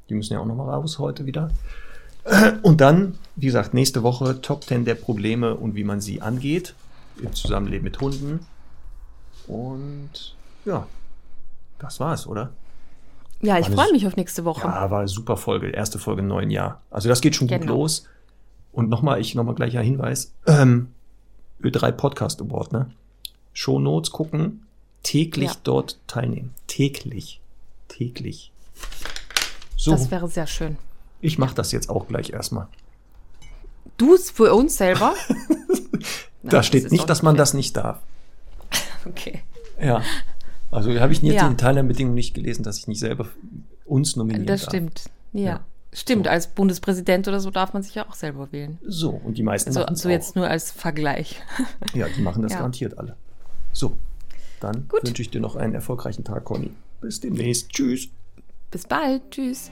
Die müssen ja auch nochmal raus heute wieder. Und dann, wie gesagt, nächste Woche Top 10 der Probleme und wie man sie angeht. Im Zusammenleben mit Hunden. Und ja, das war's, oder? Ja, ich freue mich auf nächste Woche. Ja, war eine super Folge. Erste Folge im neuen Jahr. Also das geht schon gut Genau. los. Und nochmal, ich nochmal gleicher Hinweis. Ähm, Ö3 Podcast Award, ne? Shownotes gucken, täglich Ja. dort teilnehmen. Täglich. Täglich. So, Das wäre sehr schön. ich mache das jetzt auch gleich erstmal. Du es für uns selber? Da Nein, steht ist nicht, dass man okay. das nicht darf. Okay. Ja. Also habe ich jetzt Ja. in den Teilnahmebedingungen nicht gelesen, dass ich nicht selber uns nominieren Das darf. stimmt. Ja. Ja. Stimmt, So. als Bundespräsident oder so darf man sich ja auch selber wählen. So, und die meisten So, machen so auch. jetzt nur als Vergleich. Ja, die machen das Ja. garantiert alle. So, dann Gut. wünsche ich dir noch einen erfolgreichen Tag, Conny. Bis demnächst. Tschüss. Bis bald. Tschüss.